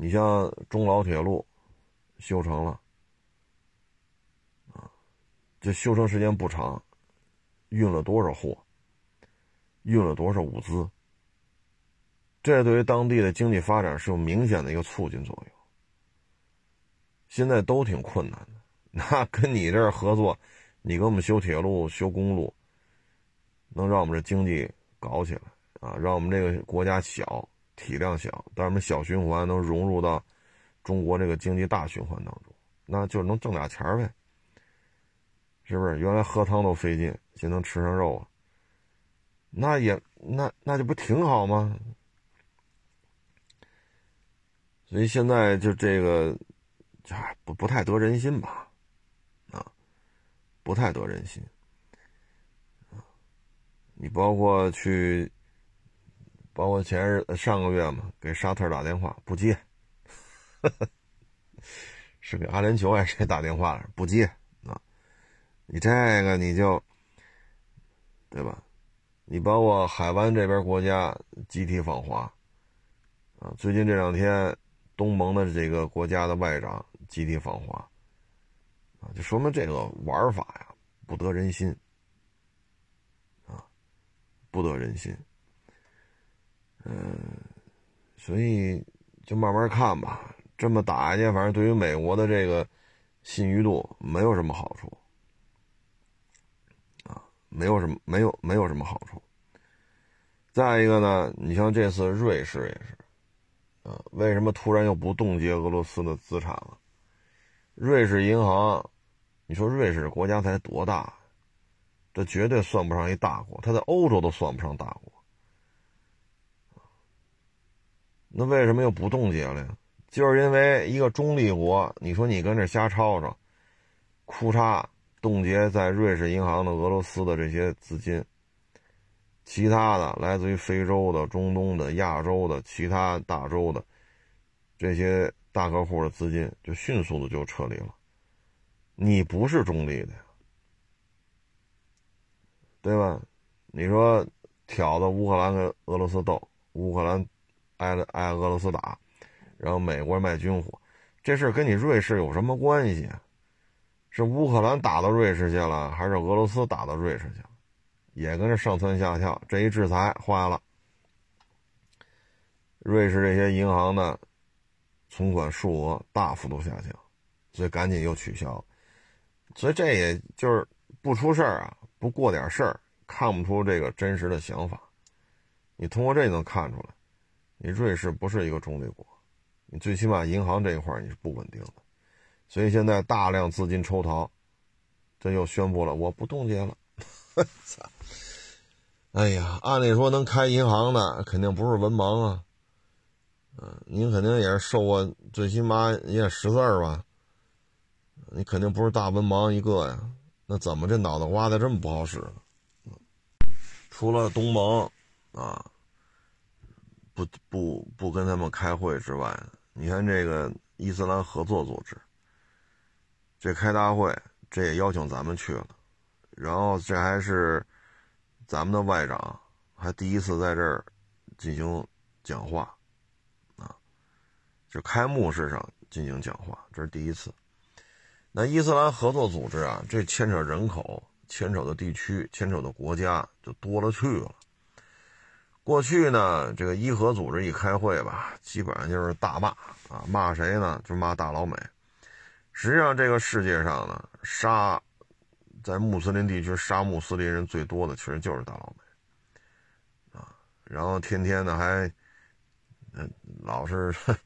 你像中老铁路修成了。啊这修成时间不长，运了多少货，运了多少物资，这对于当地的经济发展是有明显的一个促进作用。现在都挺困难的，那跟你这儿合作，你给我们修铁路、修公路，能让我们这经济搞起来啊？让我们这个国家小，体量小，但是我们小循环能融入到中国这个经济大循环当中，那就能挣俩钱呗，是不是？原来喝汤都费劲，现在能吃上肉了，那也那那就不挺好吗？所以现在就这个。不不太得人心吧，啊，不太得人心，你包括去，包括前日上个月嘛，给沙特打电话不接，是给阿联酋还是谁打电话了不接啊？你这个你就，对吧？你包括海湾这边国家集体访华，啊，最近这两天东盟的这个国家的外长。集体访华，啊，就说明这个玩法呀不得人心，啊，不得人心，嗯，所以就慢慢看吧。这么打下去，反正对于美国的这个信誉度没有什么好处，啊，没有什么，没有，没有什么好处。再一个呢，你像这次瑞士也是，啊，为什么突然又不冻结俄罗斯的资产了？瑞士银行，你说瑞士国家才多大？这绝对算不上一大国，它在欧洲都算不上大国。那为什么又不冻结了呀？就是因为一个中立国，你说你跟这瞎吵吵，库嚓冻结在瑞士银行的俄罗斯的这些资金，其他的来自于非洲的、中东的、亚洲的、其他大洲的这些。大客户的资金就迅速的就撤离了，你不是中立的呀，对吧？你说挑的乌克兰跟俄罗斯斗，乌克兰挨了挨俄罗斯打，然后美国卖军火，这事跟你瑞士有什么关系？是乌克兰打到瑞士去了，还是俄罗斯打到瑞士去了？也跟着上蹿下跳，这一制裁坏了，瑞士这些银行的？存款数额大幅度下降，所以赶紧又取消。所以这也就是不出事儿啊，不过点事儿，看不出这个真实的想法。你通过这能看出来，你瑞士不是一个中立国，你最起码银行这一块你是不稳定的。所以现在大量资金抽逃，这又宣布了我不冻结了。操！哎呀，按理说能开银行的肯定不是文盲啊。嗯，您肯定也是受过，最起码也识字儿吧？你肯定不是大文盲一个呀？那怎么这脑袋瓜子这么不好使？除了东盟啊，不不不跟他们开会之外，你看这个伊斯兰合作组织，这开大会，这也邀请咱们去了，然后这还是咱们的外长，还第一次在这儿进行讲话。啊就开幕式上进行讲话，这是第一次。那伊斯兰合作组织啊，这牵扯人口、牵扯的地区、牵扯的国家就多了去了。过去呢，这个伊核组织一开会吧，基本上就是大骂啊，骂谁呢？就骂大老美。实际上，这个世界上呢，杀在穆斯林地区杀穆斯林人最多的，其实就是大老美啊。然后天天呢还。嗯，老是 时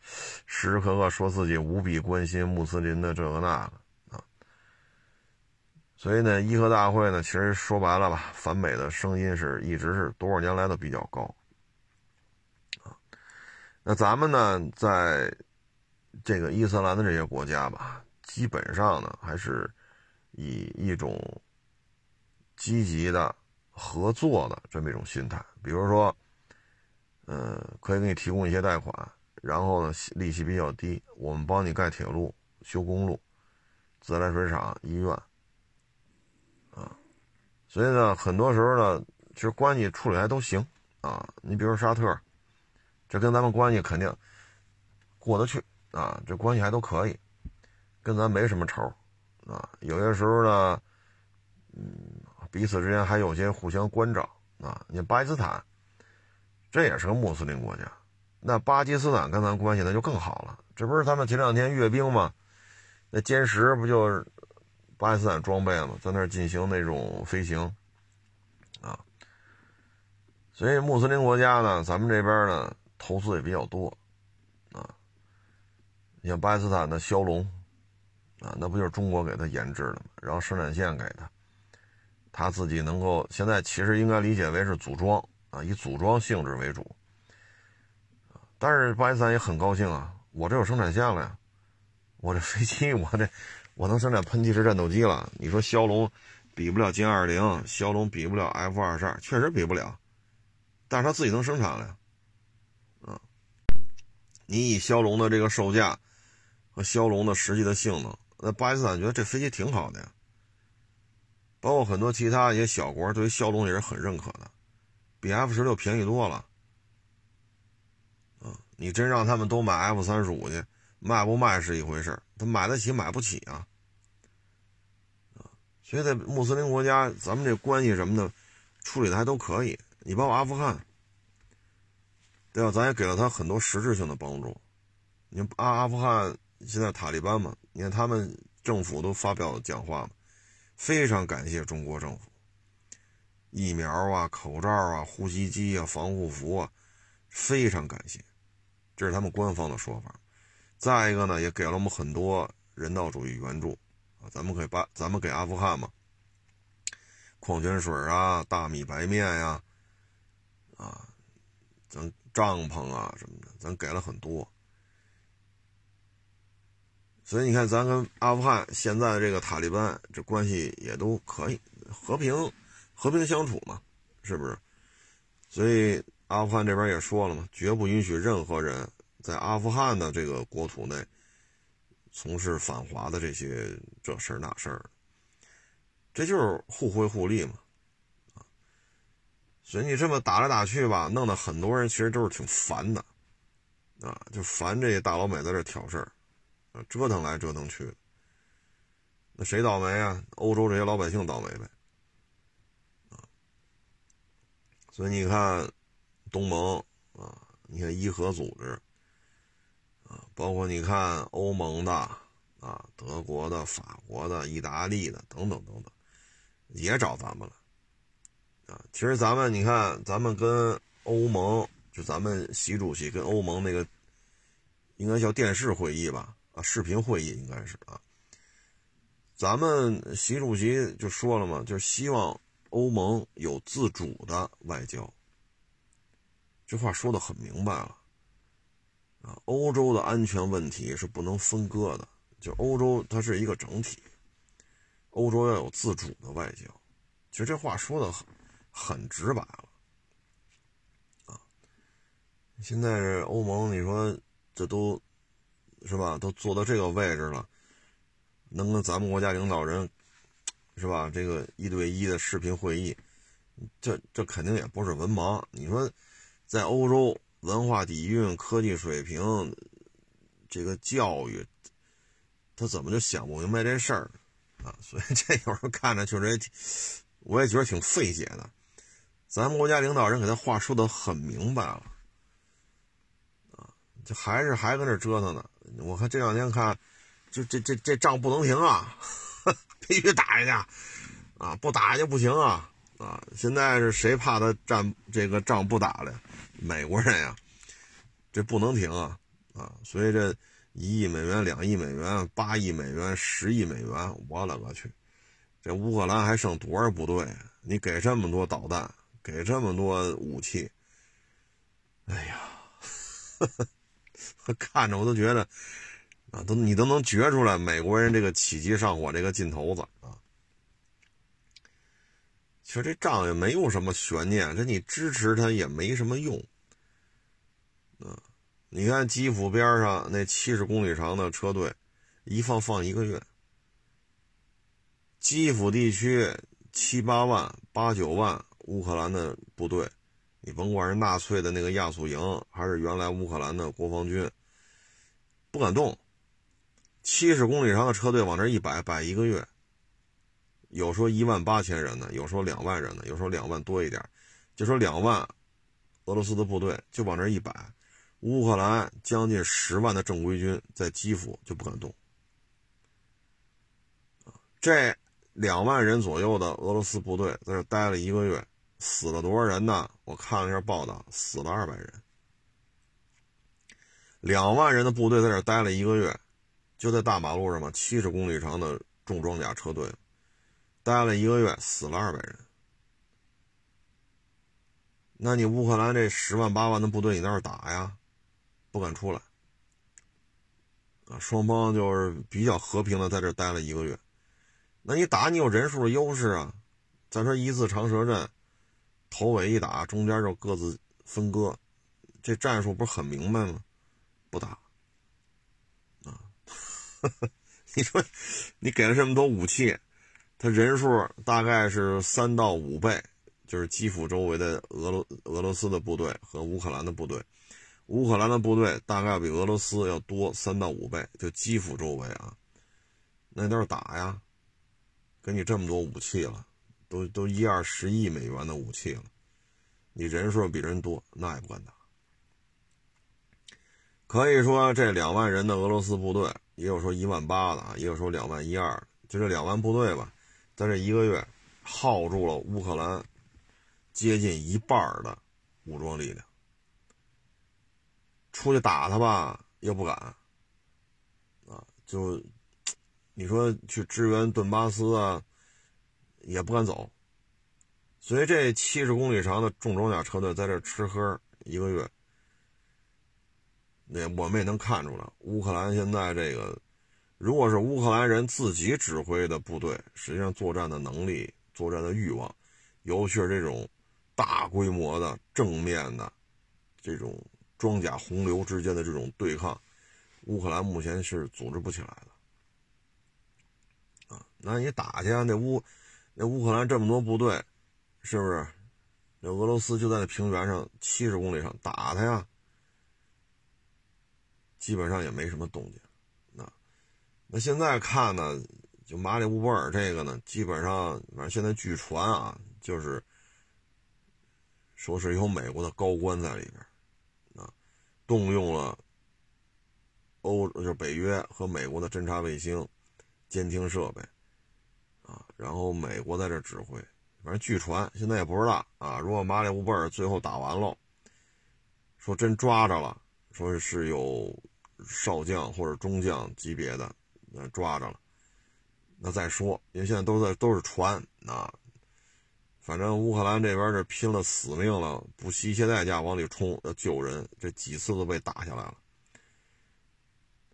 时刻刻说自己无比关心穆斯林的这个那个，所以呢，伊核大会呢，其实说白了吧，反美的声音是一直是多少年来都比较高啊。那咱们呢，在这个伊斯兰的这些国家吧，基本上呢，还是以一种积极的合作的这么一种心态，比如说。嗯，可以给你提供一些贷款，然后呢，利息比较低，我们帮你盖铁路、修公路、自来水厂、医院，所以呢，很多时候呢，其实关系处理还都行啊。你比如沙特，这跟咱们关系肯定过得去啊，这关系还都可以，跟咱没什么仇啊。有些时候呢，嗯，彼此之间还有些互相关照啊。你巴基斯坦。这也是个穆斯林国家那巴基斯坦跟咱关系那就更好了，这不是他们前两天阅兵吗？那歼十不就是巴基斯坦装备嘛？在那儿进行那种飞行啊。所以穆斯林国家呢，咱们这边呢投资也比较多啊。你像巴基斯坦的枭龙啊，那不就是中国给他研制的嘛？然后生产线给他，他自己能够现在其实应该理解为是组装啊，以组装性质为主。但是巴基斯坦也很高兴啊，我这有生产线了呀，我这飞机，我这我能生产喷气式战斗机了。你说骁龙比不了歼二零，骁龙比不了 F 二十二，确实比不了，但是他自己能生产了呀，啊，你以骁龙的这个售价和骁龙的实际的性能，那巴基斯坦觉得这飞机挺好的呀，包括很多其他一些小国对于骁龙也是很认可的，比 F 十六便宜多了。你真让他们都买 F 三十五去，卖不卖是一回事他买得起买不起啊，啊，所以在穆斯林国家，咱们这关系什么的处理的还都可以。你包括阿富汗，对吧？咱也给了他很多实质性的帮助。你阿阿富汗现在塔利班嘛，你看他们政府都发表讲话嘛，非常感谢中国政府，疫苗啊、口罩啊、呼吸机啊、防护服啊，非常感谢。这是他们官方的说法。再一个呢，也给了我们很多人道主义援助啊，咱们可以把咱们给阿富汗嘛，矿泉水啊、大米、白面呀，啊，咱帐篷啊什么的，咱给了很多。所以你看，咱跟阿富汗现在这个塔利班这关系也都可以和平和平相处嘛，是不是？所以。阿富汗这边也说了嘛，绝不允许任何人在阿富汗的这个国土内从事反华的这些这事儿那事儿，这就是互惠互利嘛，啊，所以你这么打来打去吧，弄得很多人其实都是挺烦的，啊，就烦这些大老美在这挑事儿，啊，折腾来折腾去，那谁倒霉啊？欧洲这些老百姓倒霉呗，啊，所以你看。东盟啊，你看伊核组织，包括你看欧盟的啊，德国的、法国的、意大利的等等等等，也找咱们了啊。其实咱们你看，咱们跟欧盟，就咱们习主席跟欧盟那个，应该叫电视会议吧？啊，视频会议应该是啊。咱们习主席就说了嘛，就是希望欧盟有自主的外交。这话说的很明白了，啊，欧洲的安全问题是不能分割的，就欧洲它是一个整体，欧洲要有自主的外交，其实这话说的很很直白了，啊，现在这欧盟，你说这都是吧，都坐到这个位置了，能跟咱们国家领导人是吧，这个一对一的视频会议，这这肯定也不是文盲，你说。在欧洲，文化底蕴、科技水平，这个教育，他怎么就想不明白这事儿啊？所以这有时候看着确实也挺，我也觉得挺费解的。咱们国家领导人给他话说的很明白了，啊，这还是还搁那折腾呢。我看这两天看，就这这这仗不能停啊，必须打下去啊，不打下去不行啊啊！现在是谁怕他战这个仗不打了？美国人呀，这不能停啊啊！所以这一亿美元、两亿美元、八亿美元、十亿美元，我勒个去！这乌克兰还剩多少部队？你给这么多导弹，给这么多武器，哎呀，看着我都觉得啊，都你都能觉出来美国人这个起急上火这个劲头子啊！其实这仗也没有什么悬念，这你支持他也没什么用。你看基辅边上那七十公里长的车队，一放放一个月。基辅地区七八万、八九万乌克兰的部队，你甭管是纳粹的那个亚速营，还是原来乌克兰的国防军，不敢动。七十公里长的车队往这一摆，摆一个月。有说一万八千人的，有说两万人的，有说两万多一点，就说两万俄罗斯的部队就往这一摆。乌克兰将近十万的正规军在基辅就不敢动。这两万人左右的俄罗斯部队在这待了一个月，死了多少人呢？我看了一下报道，死了二百人。两万人的部队在这待了一个月，就在大马路上嘛，七十公里长的重装甲车队，待了一个月，死了二百人。那你乌克兰这十万八万的部队，你在那打呀？不敢出来。啊，双方就是比较和平的在这待了一个月。那你打，你有人数的优势啊。再说一字长蛇阵，头尾一打，中间就各自分割，这战术不是很明白吗？不打。啊，你说你给了这么多武器，他人数大概是三到五倍。就是基辅周围的俄罗俄罗斯的部队和乌克兰的部队，乌克兰的部队大概比俄罗斯要多三到五倍。就基辅周围啊，那都是打呀，给你这么多武器了，都都一二十亿美元的武器了，你人数比人多，那也不敢打。可以说这两万人的俄罗斯部队，也有说一万八的啊，也有说两万一二，就这两万部队吧，在这一个月耗住了乌克兰。接近一半的武装力量出去打他吧，又不敢啊！就你说去支援顿巴斯啊，也不敢走。所以这七十公里长的重装甲车队在这吃喝一个月，那我们也能看出来，乌克兰现在这个，如果是乌克兰人自己指挥的部队，实际上作战的能力、作战的欲望，尤其是这种。大规模的正面的这种装甲洪流之间的这种对抗，乌克兰目前是组织不起来的。啊，那你打去啊？那乌那乌克兰这么多部队，是不是？那俄罗斯就在那平原上七十公里上打他呀，基本上也没什么动静。那那现在看呢，就马里乌波尔这个呢，基本上反正现在据传啊，就是。说是有美国的高官在里边，动用了欧就是北约和美国的侦察卫星、监听设备，啊，然后美国在这指挥，反正据传现在也不知道啊。如果马里乌波尔最后打完了，说真抓着了，说是有少将或者中将级别的，那，抓着了，那再说，因为现在都在都是传啊。反正乌克兰这边是拼了死命了，不惜一切代价往里冲，要救人，这几次都被打下来了。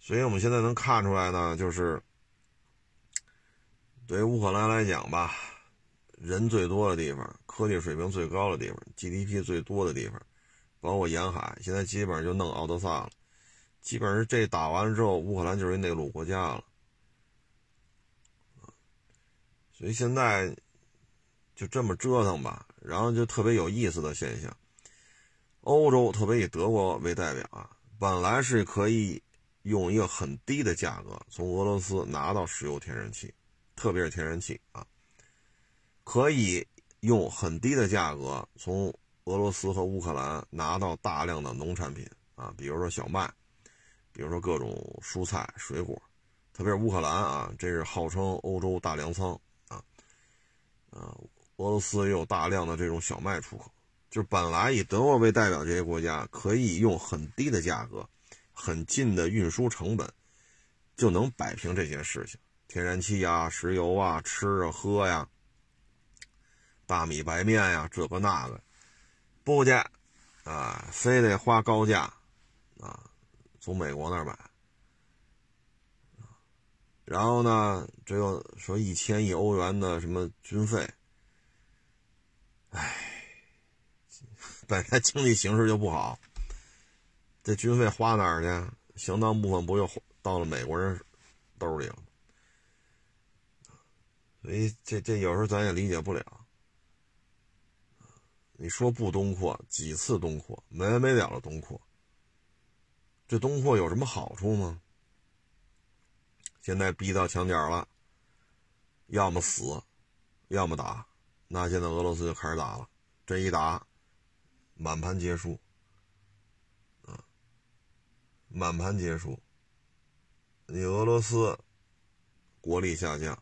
所以我们现在能看出来呢，就是对于乌克兰来讲吧，人最多的地方，科技水平最高的地方，GDP 最多的地方，包括沿海，现在基本上就弄奥德萨了。基本上这打完了之后，乌克兰就是一内陆国家了。所以现在。就这么折腾吧，然后就特别有意思的现象，欧洲特别以德国为代表啊，本来是可以用一个很低的价格从俄罗斯拿到石油天然气，特别是天然气啊，可以用很低的价格从俄罗斯和乌克兰拿到大量的农产品啊，比如说小麦，比如说各种蔬菜水果，特别是乌克兰啊，这是号称欧洲大粮仓啊，啊。俄罗斯也有大量的这种小麦出口，就是本来以德国为代表这些国家可以用很低的价格、很近的运输成本，就能摆平这些事情，天然气啊、石油啊、吃啊、喝呀、大米白面呀，这个那个，不去啊，非得花高价啊，从美国那儿买，然后呢，这又说一千亿欧元的什么军费。唉，本来经济形势就不好，这军费花哪儿去？相当部分不又到了美国人兜里了吗？所以这这有时候咱也理解不了。你说不东扩，几次东扩，没完没了的东扩，这东扩有什么好处吗？现在逼到墙角了，要么死，要么打。那现在俄罗斯就开始打了，这一打，满盘皆输，啊，满盘皆输。你俄罗斯国力下降，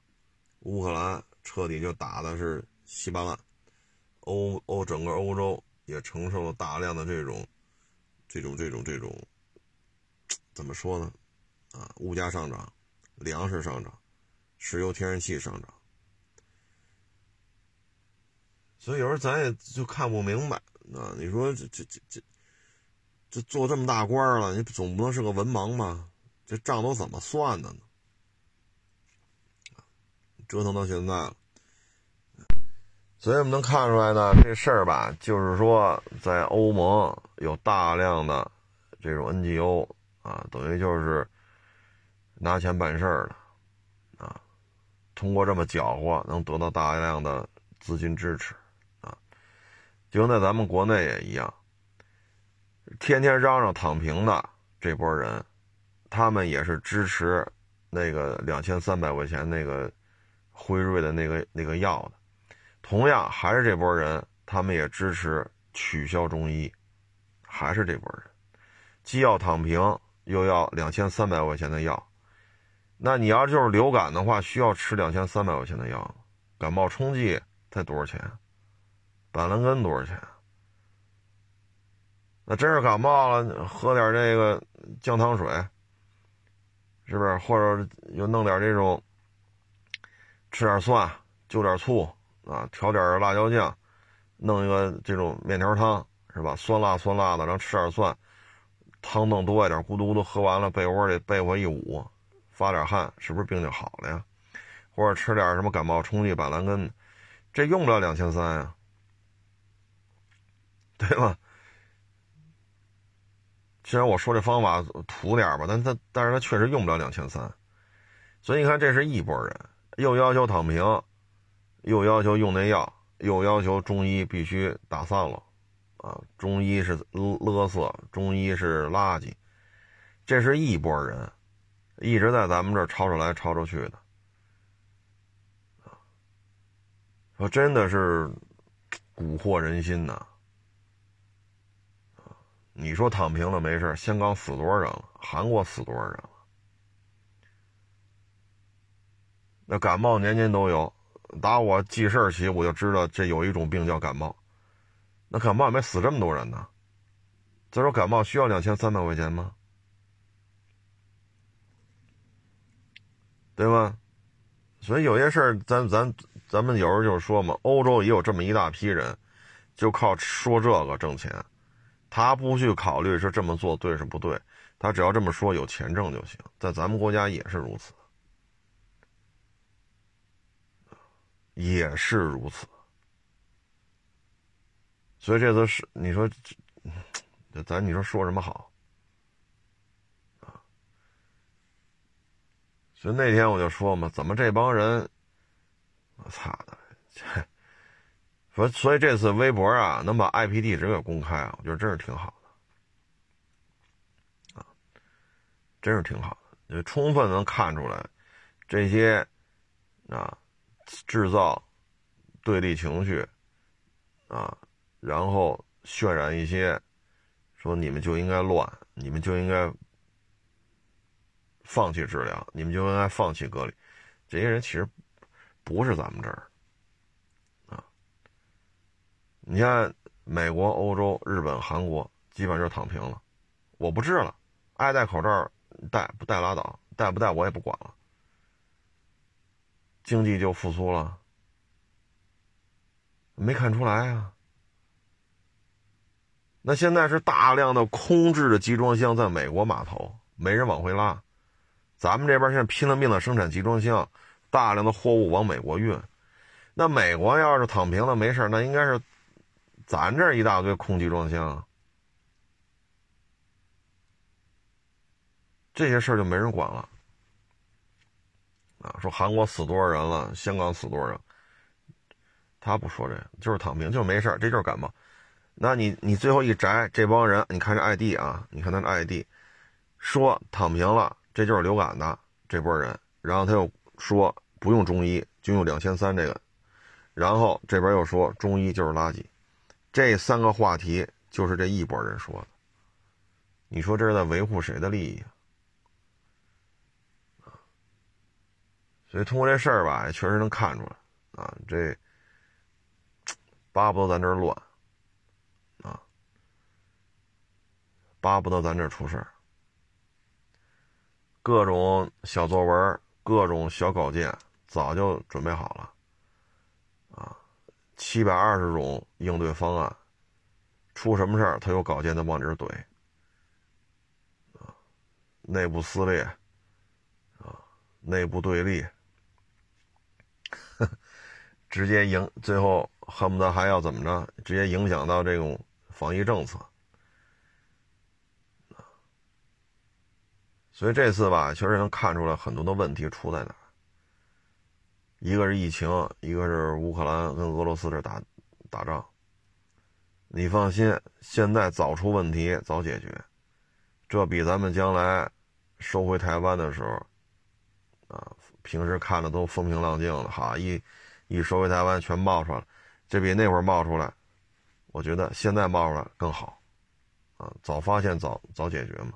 乌克兰彻底就打的是稀巴烂，欧欧整个欧洲也承受了大量的这种这种这种这种怎么说呢？啊，物价上涨，粮食上涨，石油天然气上涨。所以有时候咱也就看不明白啊！你说这这这这这做这么大官了，你总不能是个文盲吧？这账都怎么算的呢？折腾到现在了，所以我们能看出来呢，这事儿吧，就是说在欧盟有大量的这种 NGO 啊，等于就是拿钱办事儿的啊，通过这么搅和，能得到大量的资金支持。就跟在咱们国内也一样，天天嚷嚷躺平的这波人，他们也是支持那个两千三百块钱那个辉瑞的那个那个药的。同样还是这波人，他们也支持取消中医，还是这波人，既要躺平又要两千三百块钱的药。那你要就是流感的话，需要吃两千三百块钱的药，感冒冲剂才多少钱？板蓝根多少钱？那真是感冒了，喝点这个姜糖水，是不是？或者又弄点这种，吃点蒜，就点醋啊，调点辣椒酱，弄一个这种面条汤，是吧？酸辣酸辣的，然后吃点蒜，汤弄多一点，咕嘟咕嘟喝完了，被窝里被窝一捂，发点汗，是不是病就好了呀？或者吃点什么感冒冲剂板蓝根，这用不了两千三呀。对吧？虽然我说这方法土点吧，但他但是他确实用不了两千三，所以你看，这是一拨人，又要求躺平，又要求用那药，又要求中医必须打散了，啊，中医是勒色，中医是垃圾，这是一拨人，一直在咱们这儿吵吵来吵吵去的，啊，说真的是蛊惑人心呐。你说躺平了没事香港死多少人了？韩国死多少人了？那感冒年年都有，打我记事起我就知道这有一种病叫感冒。那感冒也没死这么多人呢？再说感冒需要两千三百块钱吗？对吧？所以有些事儿，咱咱咱们有时候就说嘛，欧洲也有这么一大批人，就靠说这个挣钱。他不去考虑是这么做对是不对，他只要这么说有钱挣就行。在咱们国家也是如此，也是如此。所以这次是你说，这咱你说说什么好啊？所以那天我就说嘛，怎么这帮人，我操的，这。所所以这次微博啊，能把 IP 地址给公开啊，我觉得真是挺好的，啊，真是挺好的，就充分能看出来，这些啊制造对立情绪啊，然后渲染一些说你们就应该乱，你们就应该放弃治疗，你们就应该放弃隔离，这些人其实不是咱们这儿。你看，美国、欧洲、日本、韩国基本上就躺平了，我不治了，爱戴口罩戴不戴拉倒，戴不戴我也不管了，经济就复苏了，没看出来啊？那现在是大量的空置的集装箱在美国码头，没人往回拉，咱们这边现在拼了命的生产集装箱，大量的货物往美国运，那美国要是躺平了没事那应该是。咱这一大堆空集装箱，这些事儿就没人管了。啊，说韩国死多少人了，香港死多少人，他不说这，就是躺平，就是没事这就是感冒。那你你最后一摘这帮人，你看这 ID 啊，你看他的 ID，说躺平了，这就是流感的这波人，然后他又说不用中医，就用两千三这个，然后这边又说中医就是垃圾。这三个话题就是这一拨人说的，你说这是在维护谁的利益啊？所以通过这事儿吧，确实能看出来啊，这巴不得咱这乱啊，巴不得咱这出事儿，各种小作文、各种小稿件早就准备好了，七百二十种应对方案，出什么事儿他有稿件都往这儿怼。内部撕裂，啊，内部对立，直接影，最后恨不得还要怎么着？直接影响到这种防疫政策，所以这次吧，确实能看出来很多的问题出在哪。一个是疫情，一个是乌克兰跟俄罗斯这打打仗。你放心，现在早出问题早解决，这比咱们将来。收回台湾的时候，啊，平时看着都风平浪静了，哈，一一收回台湾全冒出来了，这比那会儿冒出来，我觉得现在冒出来更好，啊，早发现早早解决嘛。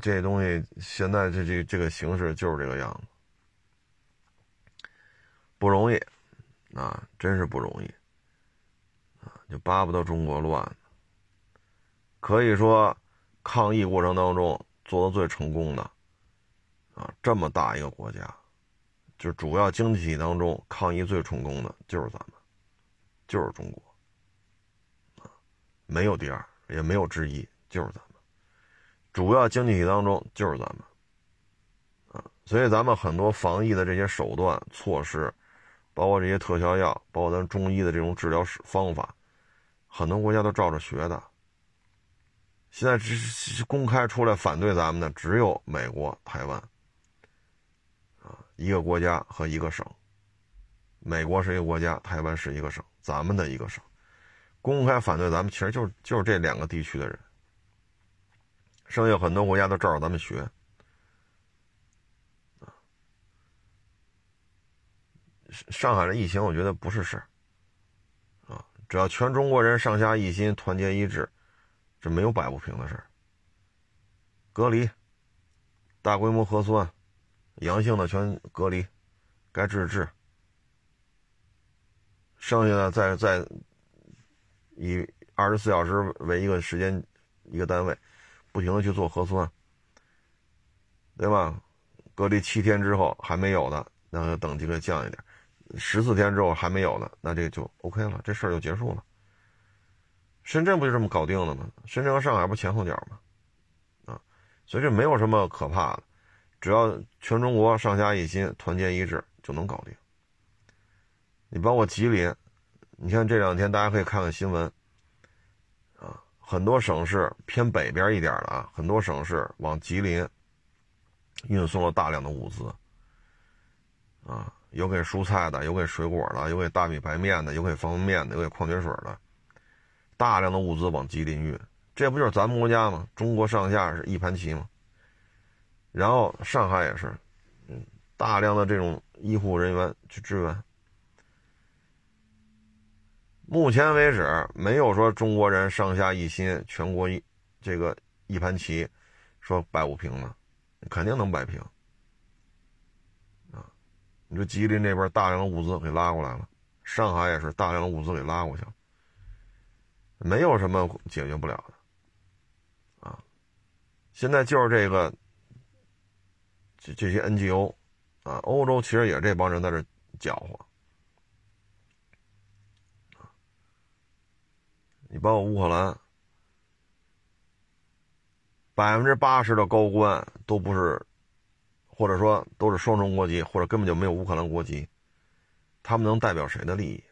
这东西现在这这这个形势就是这个样子，不容易，啊，真是不容易，啊，就巴不得中国乱。可以说，抗疫过程当中做的最成功的，啊，这么大一个国家，就主要经济体当中抗疫最成功的就是咱们，就是中国，啊，没有第二，也没有之一，就是咱，主要经济体当中就是咱们，啊，所以咱们很多防疫的这些手段措施，包括这些特效药，包括咱中医的这种治疗方法，很多国家都照着学的。现在只公开出来反对咱们的只有美国、台湾，啊，一个国家和一个省。美国是一个国家，台湾是一个省，咱们的一个省，公开反对咱们，其实就是就是这两个地区的人。剩下很多国家都照着咱们学，上海的疫情，我觉得不是事儿，啊，只要全中国人上下一心、团结一致。这没有摆不平的事儿。隔离，大规模核酸，阳性的全隔离，该治治。剩下的再再以二十四小时为一个时间一个单位，不停的去做核酸，对吧？隔离七天之后还没有的，那等级给降一点；十四天之后还没有的，那这就 OK 了，这事儿就结束了。深圳不就这么搞定了吗？深圳和上海不前后脚吗？啊，所以这没有什么可怕的，只要全中国上下一心、团结一致就能搞定。你包括吉林，你看这两天大家可以看看新闻，很多省市偏北边一点的啊，很多省市往吉林运送了大量的物资，啊，有给蔬菜的，有给水果的，有给大米白面的，有给方便面的，有给矿泉水的。大量的物资往吉林运，这不就是咱们国家吗？中国上下是一盘棋吗？然后上海也是，嗯，大量的这种医护人员去支援。目前为止，没有说中国人上下一心，全国一这个一盘棋，说摆不平了，肯定能摆平。啊，你说吉林那边大量的物资给拉过来了，上海也是大量的物资给拉过去了。没有什么解决不了的，啊，现在就是这个，这这些 NGO，啊，欧洲其实也这帮人在这搅和，你包括乌克兰，百分之八十的高官都不是，或者说都是双重国籍，或者根本就没有乌克兰国籍，他们能代表谁的利益？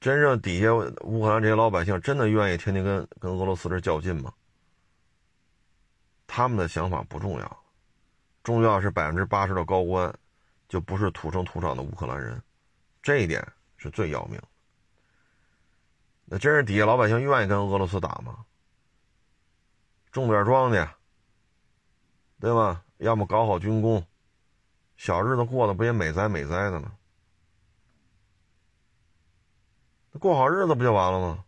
真正底下乌克兰这些老百姓真的愿意天天跟跟俄罗斯这较劲吗？他们的想法不重要，重要是百分之八十的高官就不是土生土长的乌克兰人，这一点是最要命。那真是底下老百姓愿意跟俄罗斯打吗？种点庄稼，对吧？要么搞好军工，小日子过得不也美哉美哉的吗？过好日子不就完了吗？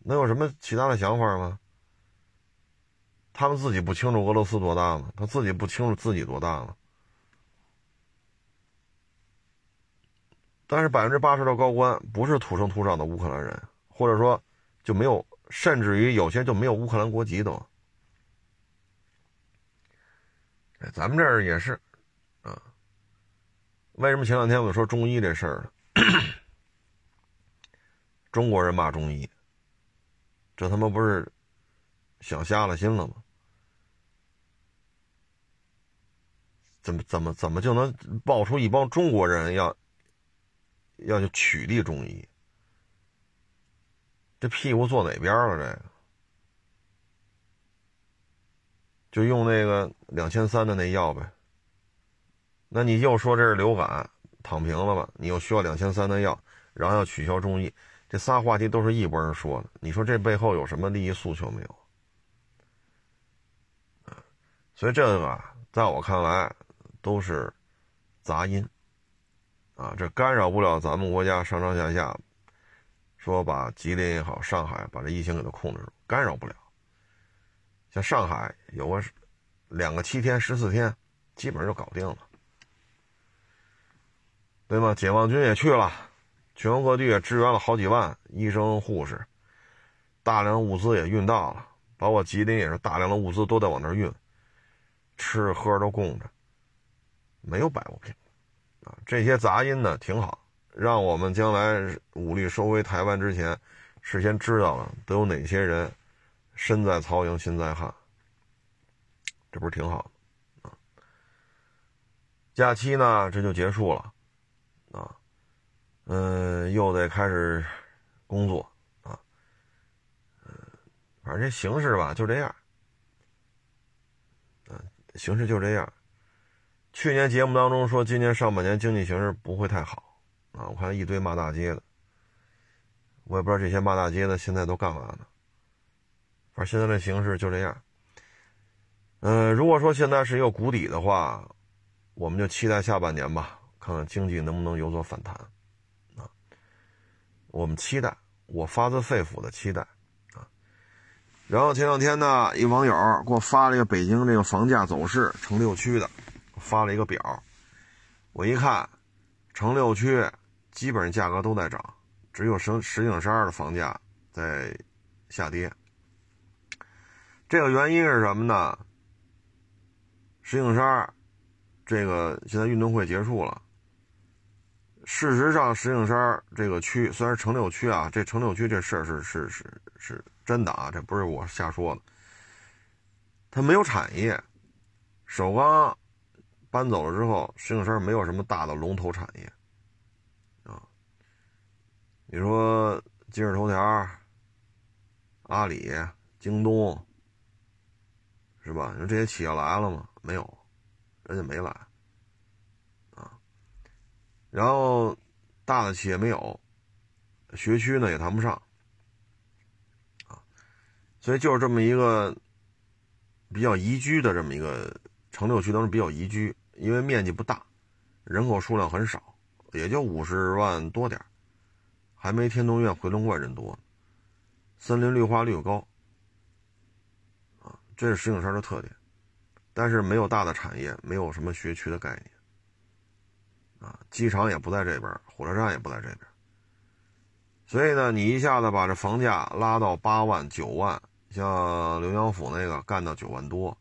能有什么其他的想法吗？他们自己不清楚俄罗斯多大吗？他自己不清楚自己多大吗？但是百分之八十的高官不是土生土长的乌克兰人，或者说就没有，甚至于有些就没有乌克兰国籍都。哎，咱们这儿也是，啊，为什么前两天我说中医这事儿呢？中国人骂中医，这他妈不是想瞎了心了吗？怎么怎么怎么就能爆出一帮中国人要要去取缔中医？这屁股坐哪边了？这个就用那个两千三的那药呗。那你又说这是流感，躺平了吧？你又需要两千三的药，然后要取消中医。这仨话题都是一拨人说的，你说这背后有什么利益诉求没有？所以这个，在我看来都是杂音啊，这干扰不了咱们国家上上下下，说把吉林也好，上海把这疫情给它控制住，干扰不了。像上海有个两个七天、十四天，基本上就搞定了，对吗？解放军也去了。全国各地也支援了好几万医生护士，大量物资也运到了，包括吉林也是大量的物资都在往那运，吃喝都供着，没有摆不平，啊，这些杂音呢挺好，让我们将来武力收回台湾之前，事先知道了都有哪些人身在曹营心在汉，这不是挺好的啊？假期呢这就结束了，啊。嗯，又得开始工作啊。嗯，反正这形势吧，就这样。嗯，形势就这样。去年节目当中说，今年上半年经济形势不会太好啊。我看一堆骂大街的，我也不知道这些骂大街的现在都干嘛呢。反正现在这形势就这样。嗯，如果说现在是一个谷底的话，我们就期待下半年吧，看看经济能不能有所反弹。啊我们期待，我发自肺腑的期待啊！然后前两天呢，一网友给我发了一个北京这个房价走势，城六区的，发了一个表。我一看，城六区基本上价格都在涨，只有石石景山的房价在下跌。这个原因是什么呢？石景山这个现在运动会结束了。事实上，石景山这个区虽然城六区啊，这城六区这事儿是是是是真的啊，这不是我瞎说的。它没有产业，首钢搬走了之后，石景山没有什么大的龙头产业。你说今日头条、阿里、京东，是吧？你说这些企业来了吗？没有，人家没来。啊然后，大的企业没有，学区呢也谈不上，啊，所以就是这么一个比较宜居的这么一个城六区，当中比较宜居，因为面积不大，人口数量很少，也就五十万多点还没天通苑、回龙观人多，森林绿化率高，啊，这是石景山的特点，但是没有大的产业，没有什么学区的概念。啊，机场也不在这边，火车站也不在这边，所以呢，你一下子把这房价拉到八万、九万，像浏阳府那个干到九万多，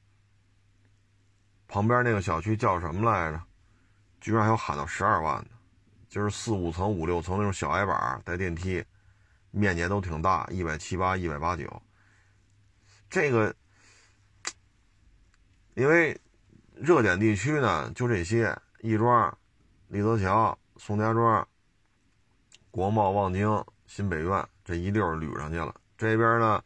旁边那个小区叫什么来着？居然还有喊到十二万的，就是四五层、五六层那种小矮板带电梯，面积都挺大，一百七八、一百八九。这个，因为热点地区呢，就这些，亦庄。立泽桥、宋家庄、国贸、望京、新北苑这一溜捋上去了。这边呢，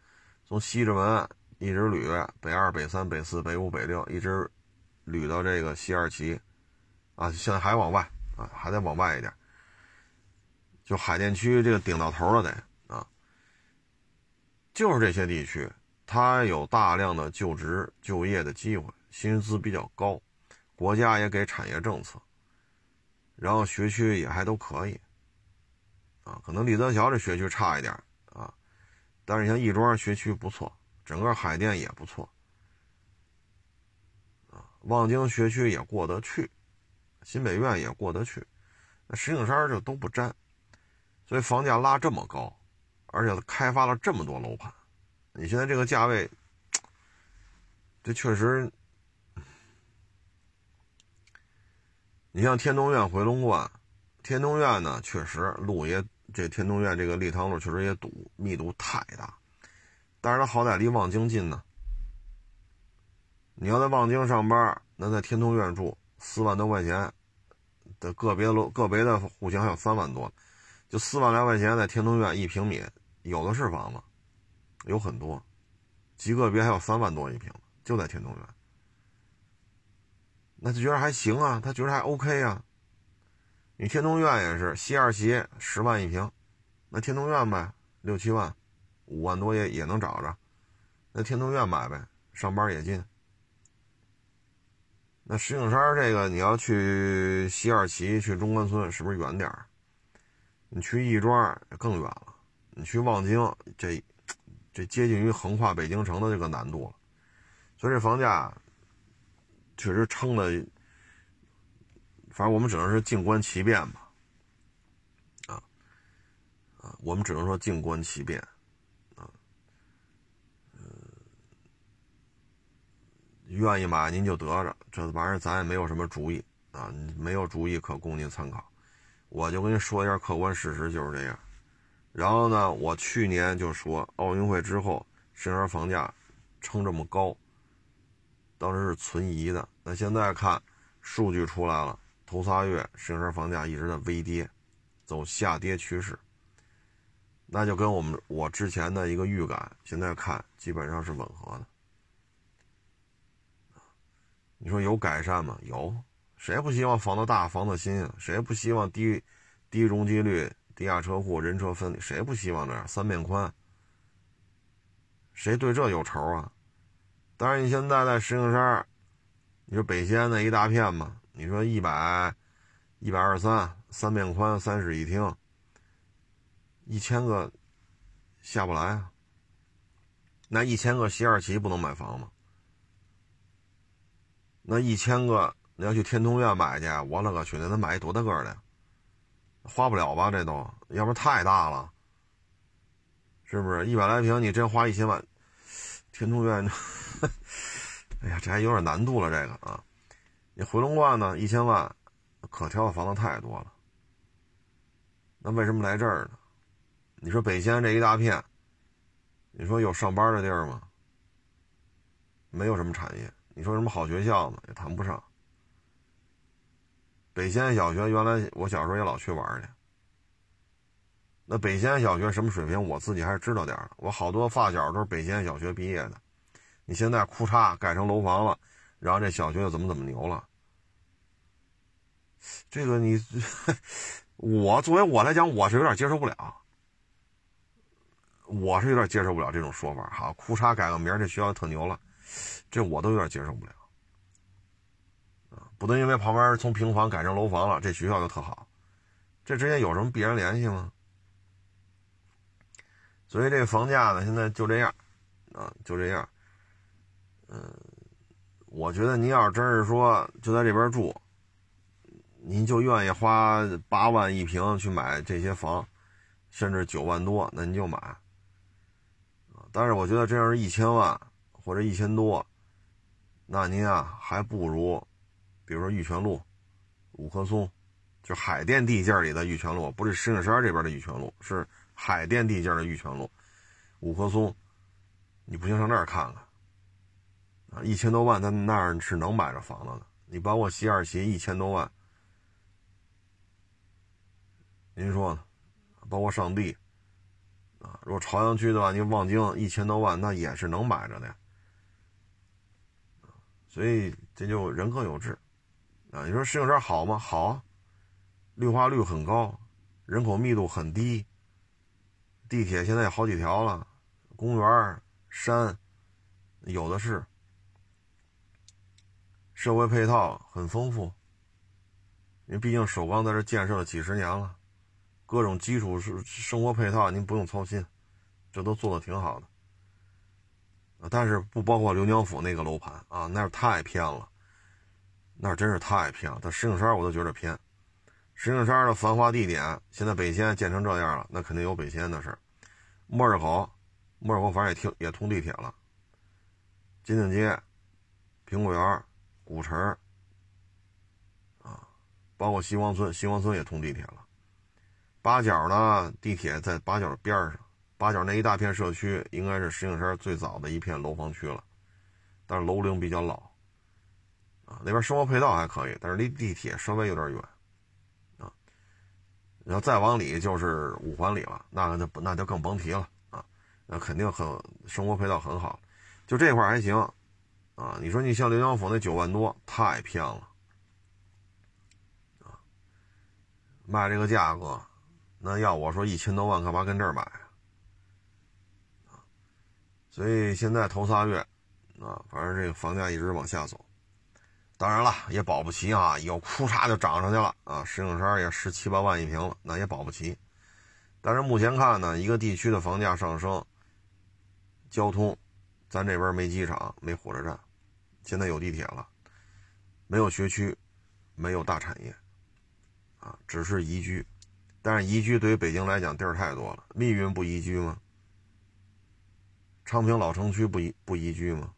从西直门一直捋，北二、北三、北四、北五、北六，一直捋到这个西二旗，啊，现在还往外啊，还得往外一点，就海淀区这个顶到头了得啊。就是这些地区，它有大量的就职就业的机会，薪资比较高，国家也给产业政策。然后学区也还都可以，啊，可能立德桥这学区差一点啊，但是像亦庄学区不错，整个海淀也不错，望京学区也过得去，新北苑也过得去，那石景山就都不沾，所以房价拉这么高，而且开发了这么多楼盘，你现在这个价位，这确实，你像天通苑、回龙观，天通苑呢，确实路也。这天通苑这个立汤路确实也堵，密度太大，但是它好歹离望京近呢。你要在望京上班，那在天通苑住四万多块钱的个别楼个别的户型还有三万多，就四万来块钱在天通苑一平米，有的是房子，有很多，极个别还有三万多一平，就在天通苑。那就觉得还行啊，他觉得还 OK 啊。你天通苑也是西二旗十万一平，那天通苑呗，六七万，五万多也也能找着，那天通苑买呗，上班也近。那石景山这个你要去西二旗去中关村是不是远点儿？你去亦庄更远了，你去望京这这接近于横跨北京城的这个难度了，所以这房价确实撑的。反正我们只能是静观其变吧，啊，啊，我们只能说静观其变，啊，嗯，愿意买您就得着，这玩意儿咱也没有什么主意啊，没有主意可供您参考。我就跟您说一下客观事实就是这样。然后呢，我去年就说奥运会之后，石景山房价撑这么高，当时是存疑的。那现在看数据出来了。头仨月，石景山房价一直在微跌，走下跌趋势。那就跟我们我之前的一个预感，现在看基本上是吻合的。你说有改善吗？有，谁不希望房子大、房子新啊？谁不希望低低容积率、低价车库、人车分离？谁不希望这样？三面宽，谁对这有仇啊？但是你现在在石景山，你说北西安那一大片嘛？你说一百，一百二三，三面宽，三室一厅，一千个下不来啊。那一千个西二旗不能买房吗？那一千个你要去天通苑买去，我勒个去，那得买多大个的？花不了吧？这都，要不然太大了，是不是？一百来平，你真花一千万，天通苑，哎呀，这还有点难度了，这个啊。你回龙观呢？一千万，可挑的房子太多了。那为什么来这儿呢？你说北安这一大片，你说有上班的地儿吗？没有什么产业。你说什么好学校呢？也谈不上。北仙小学原来我小时候也老去玩去。那北仙小学什么水平？我自己还是知道点儿。我好多发小都是北仙小学毕业的。你现在哭嚓改成楼房了。然后这小学又怎么怎么牛了？这个你，我作为我来讲，我是有点接受不了。我是有点接受不了这种说法。哈，裤衩改个名，这学校特牛了，这我都有点接受不了。啊，不能因为旁边从平房改成楼房了，这学校就特好，这之间有什么必然联系吗？所以这个房价呢，现在就这样，啊，就这样，嗯。我觉得您要是真是说就在这边住，您就愿意花八万一平去买这些房，甚至九万多，那您就买。但是我觉得这样是一千万或者一千多，那您啊还不如，比如说玉泉路、五棵松，就海淀地界里的玉泉路，不是石景山这边的玉泉路，是海淀地界的玉泉路，五棵松，你不行上那儿看看。啊，一千多万，在那儿是能买着房子的。你包括西二旗一千多万，您说呢？包括上地，啊，如果朝阳区的话，您望京一千多万，那也是能买着的呀。所以这就人各有志，啊，你说石景山好吗？好，绿化率很高，人口密度很低，地铁现在有好几条了，公园、山有的是。社会配套很丰富，因为毕竟首钢在这建设了几十年了，各种基础是生活配套，您不用操心，这都做的挺好的。但是不包括刘娘府那个楼盘啊，那是太偏了，那真是太偏了。它石景山我都觉得偏，石景山的繁华地点，现在北迁建成这样了，那肯定有北迁的事儿。莫尔口，莫尔口反正也通也通地铁了。金顶街、苹果园、古城啊，包括西光村，西光村也通地铁了。八角呢，地铁在八角边上。八角那一大片社区应该是石景山最早的一片楼房区了，但是楼龄比较老，啊，那边生活配套还可以，但是离地铁稍微有点远，啊，然后再往里就是五环里了，那就那就更甭提了啊，那肯定很生活配套很好，就这块还行，啊，你说你像刘江府那九万多太偏了，啊，卖这个价格，那要我说一千多万干嘛跟这儿买？所以现在头仨月，啊，反正这个房价一直往下走。当然了，也保不齐啊，有哭嚓就涨上去了啊。石景山也十七八万一平了，那也保不齐。但是目前看呢，一个地区的房价上升，交通，咱这边没机场，没火车站，现在有地铁了，没有学区，没有大产业，啊，只是宜居。但是宜居对于北京来讲地儿太多了，密云不宜居吗？昌平老城区不宜不宜居吗？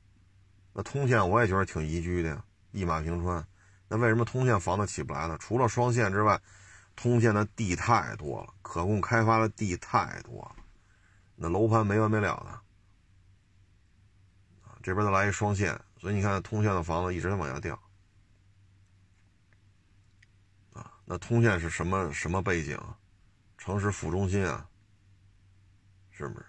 那通县我也觉得挺宜居的呀，一马平川。那为什么通县房子起不来呢？除了双线之外，通县的地太多了，可供开发的地太多了，那楼盘没完没了的。啊，这边再来一双线，所以你看通县的房子一直在往下掉。啊，那通县是什么什么背景？城市副中心啊，是不是？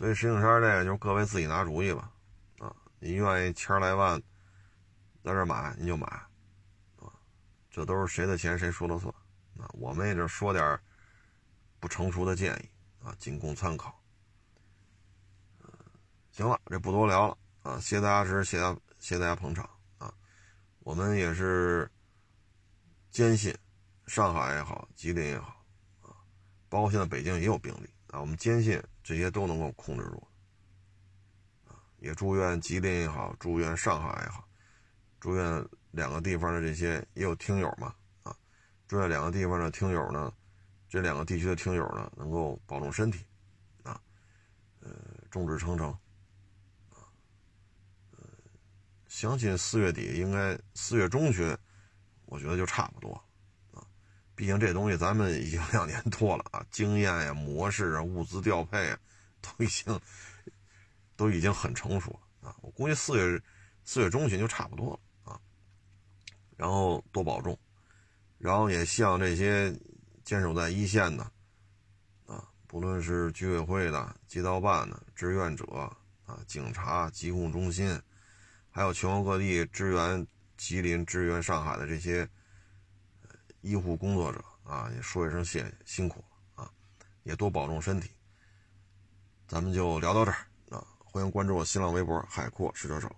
所以石景山这个就各位自己拿主意吧，啊，你愿意千来万在这买你就买，啊，这都是谁的钱谁说了算，啊，我们也就说点不成熟的建议啊，仅供参考。行了，这不多聊了啊，谢谢大家支持，谢谢谢谢大家捧场啊，我们也是坚信上海也好，吉林也好，啊，包括现在北京也有病例啊，我们坚信。这些都能够控制住，也祝愿吉林也好，祝愿上海也好，祝愿两个地方的这些也有听友嘛，啊，祝愿两个地方的听友呢，这两个地区的听友呢，能够保重身体，啊，呃，众志成城，啊，呃，相信四月底应该四月中旬，我觉得就差不多。毕竟这东西咱们已经两年多了啊，经验呀、模式啊、物资调配啊，都已经都已经很成熟了啊。我估计四月四月中旬就差不多了啊。然后多保重，然后也向这些坚守在一线的啊，不论是居委会的、街道办的、志愿者啊、警察、疾控中心，还有全国各地支援吉林、支援上海的这些。医护工作者啊，也说一声谢谢，辛苦了啊，也多保重身体。咱们就聊到这儿啊，欢迎关注我新浪微博“海阔试车手”。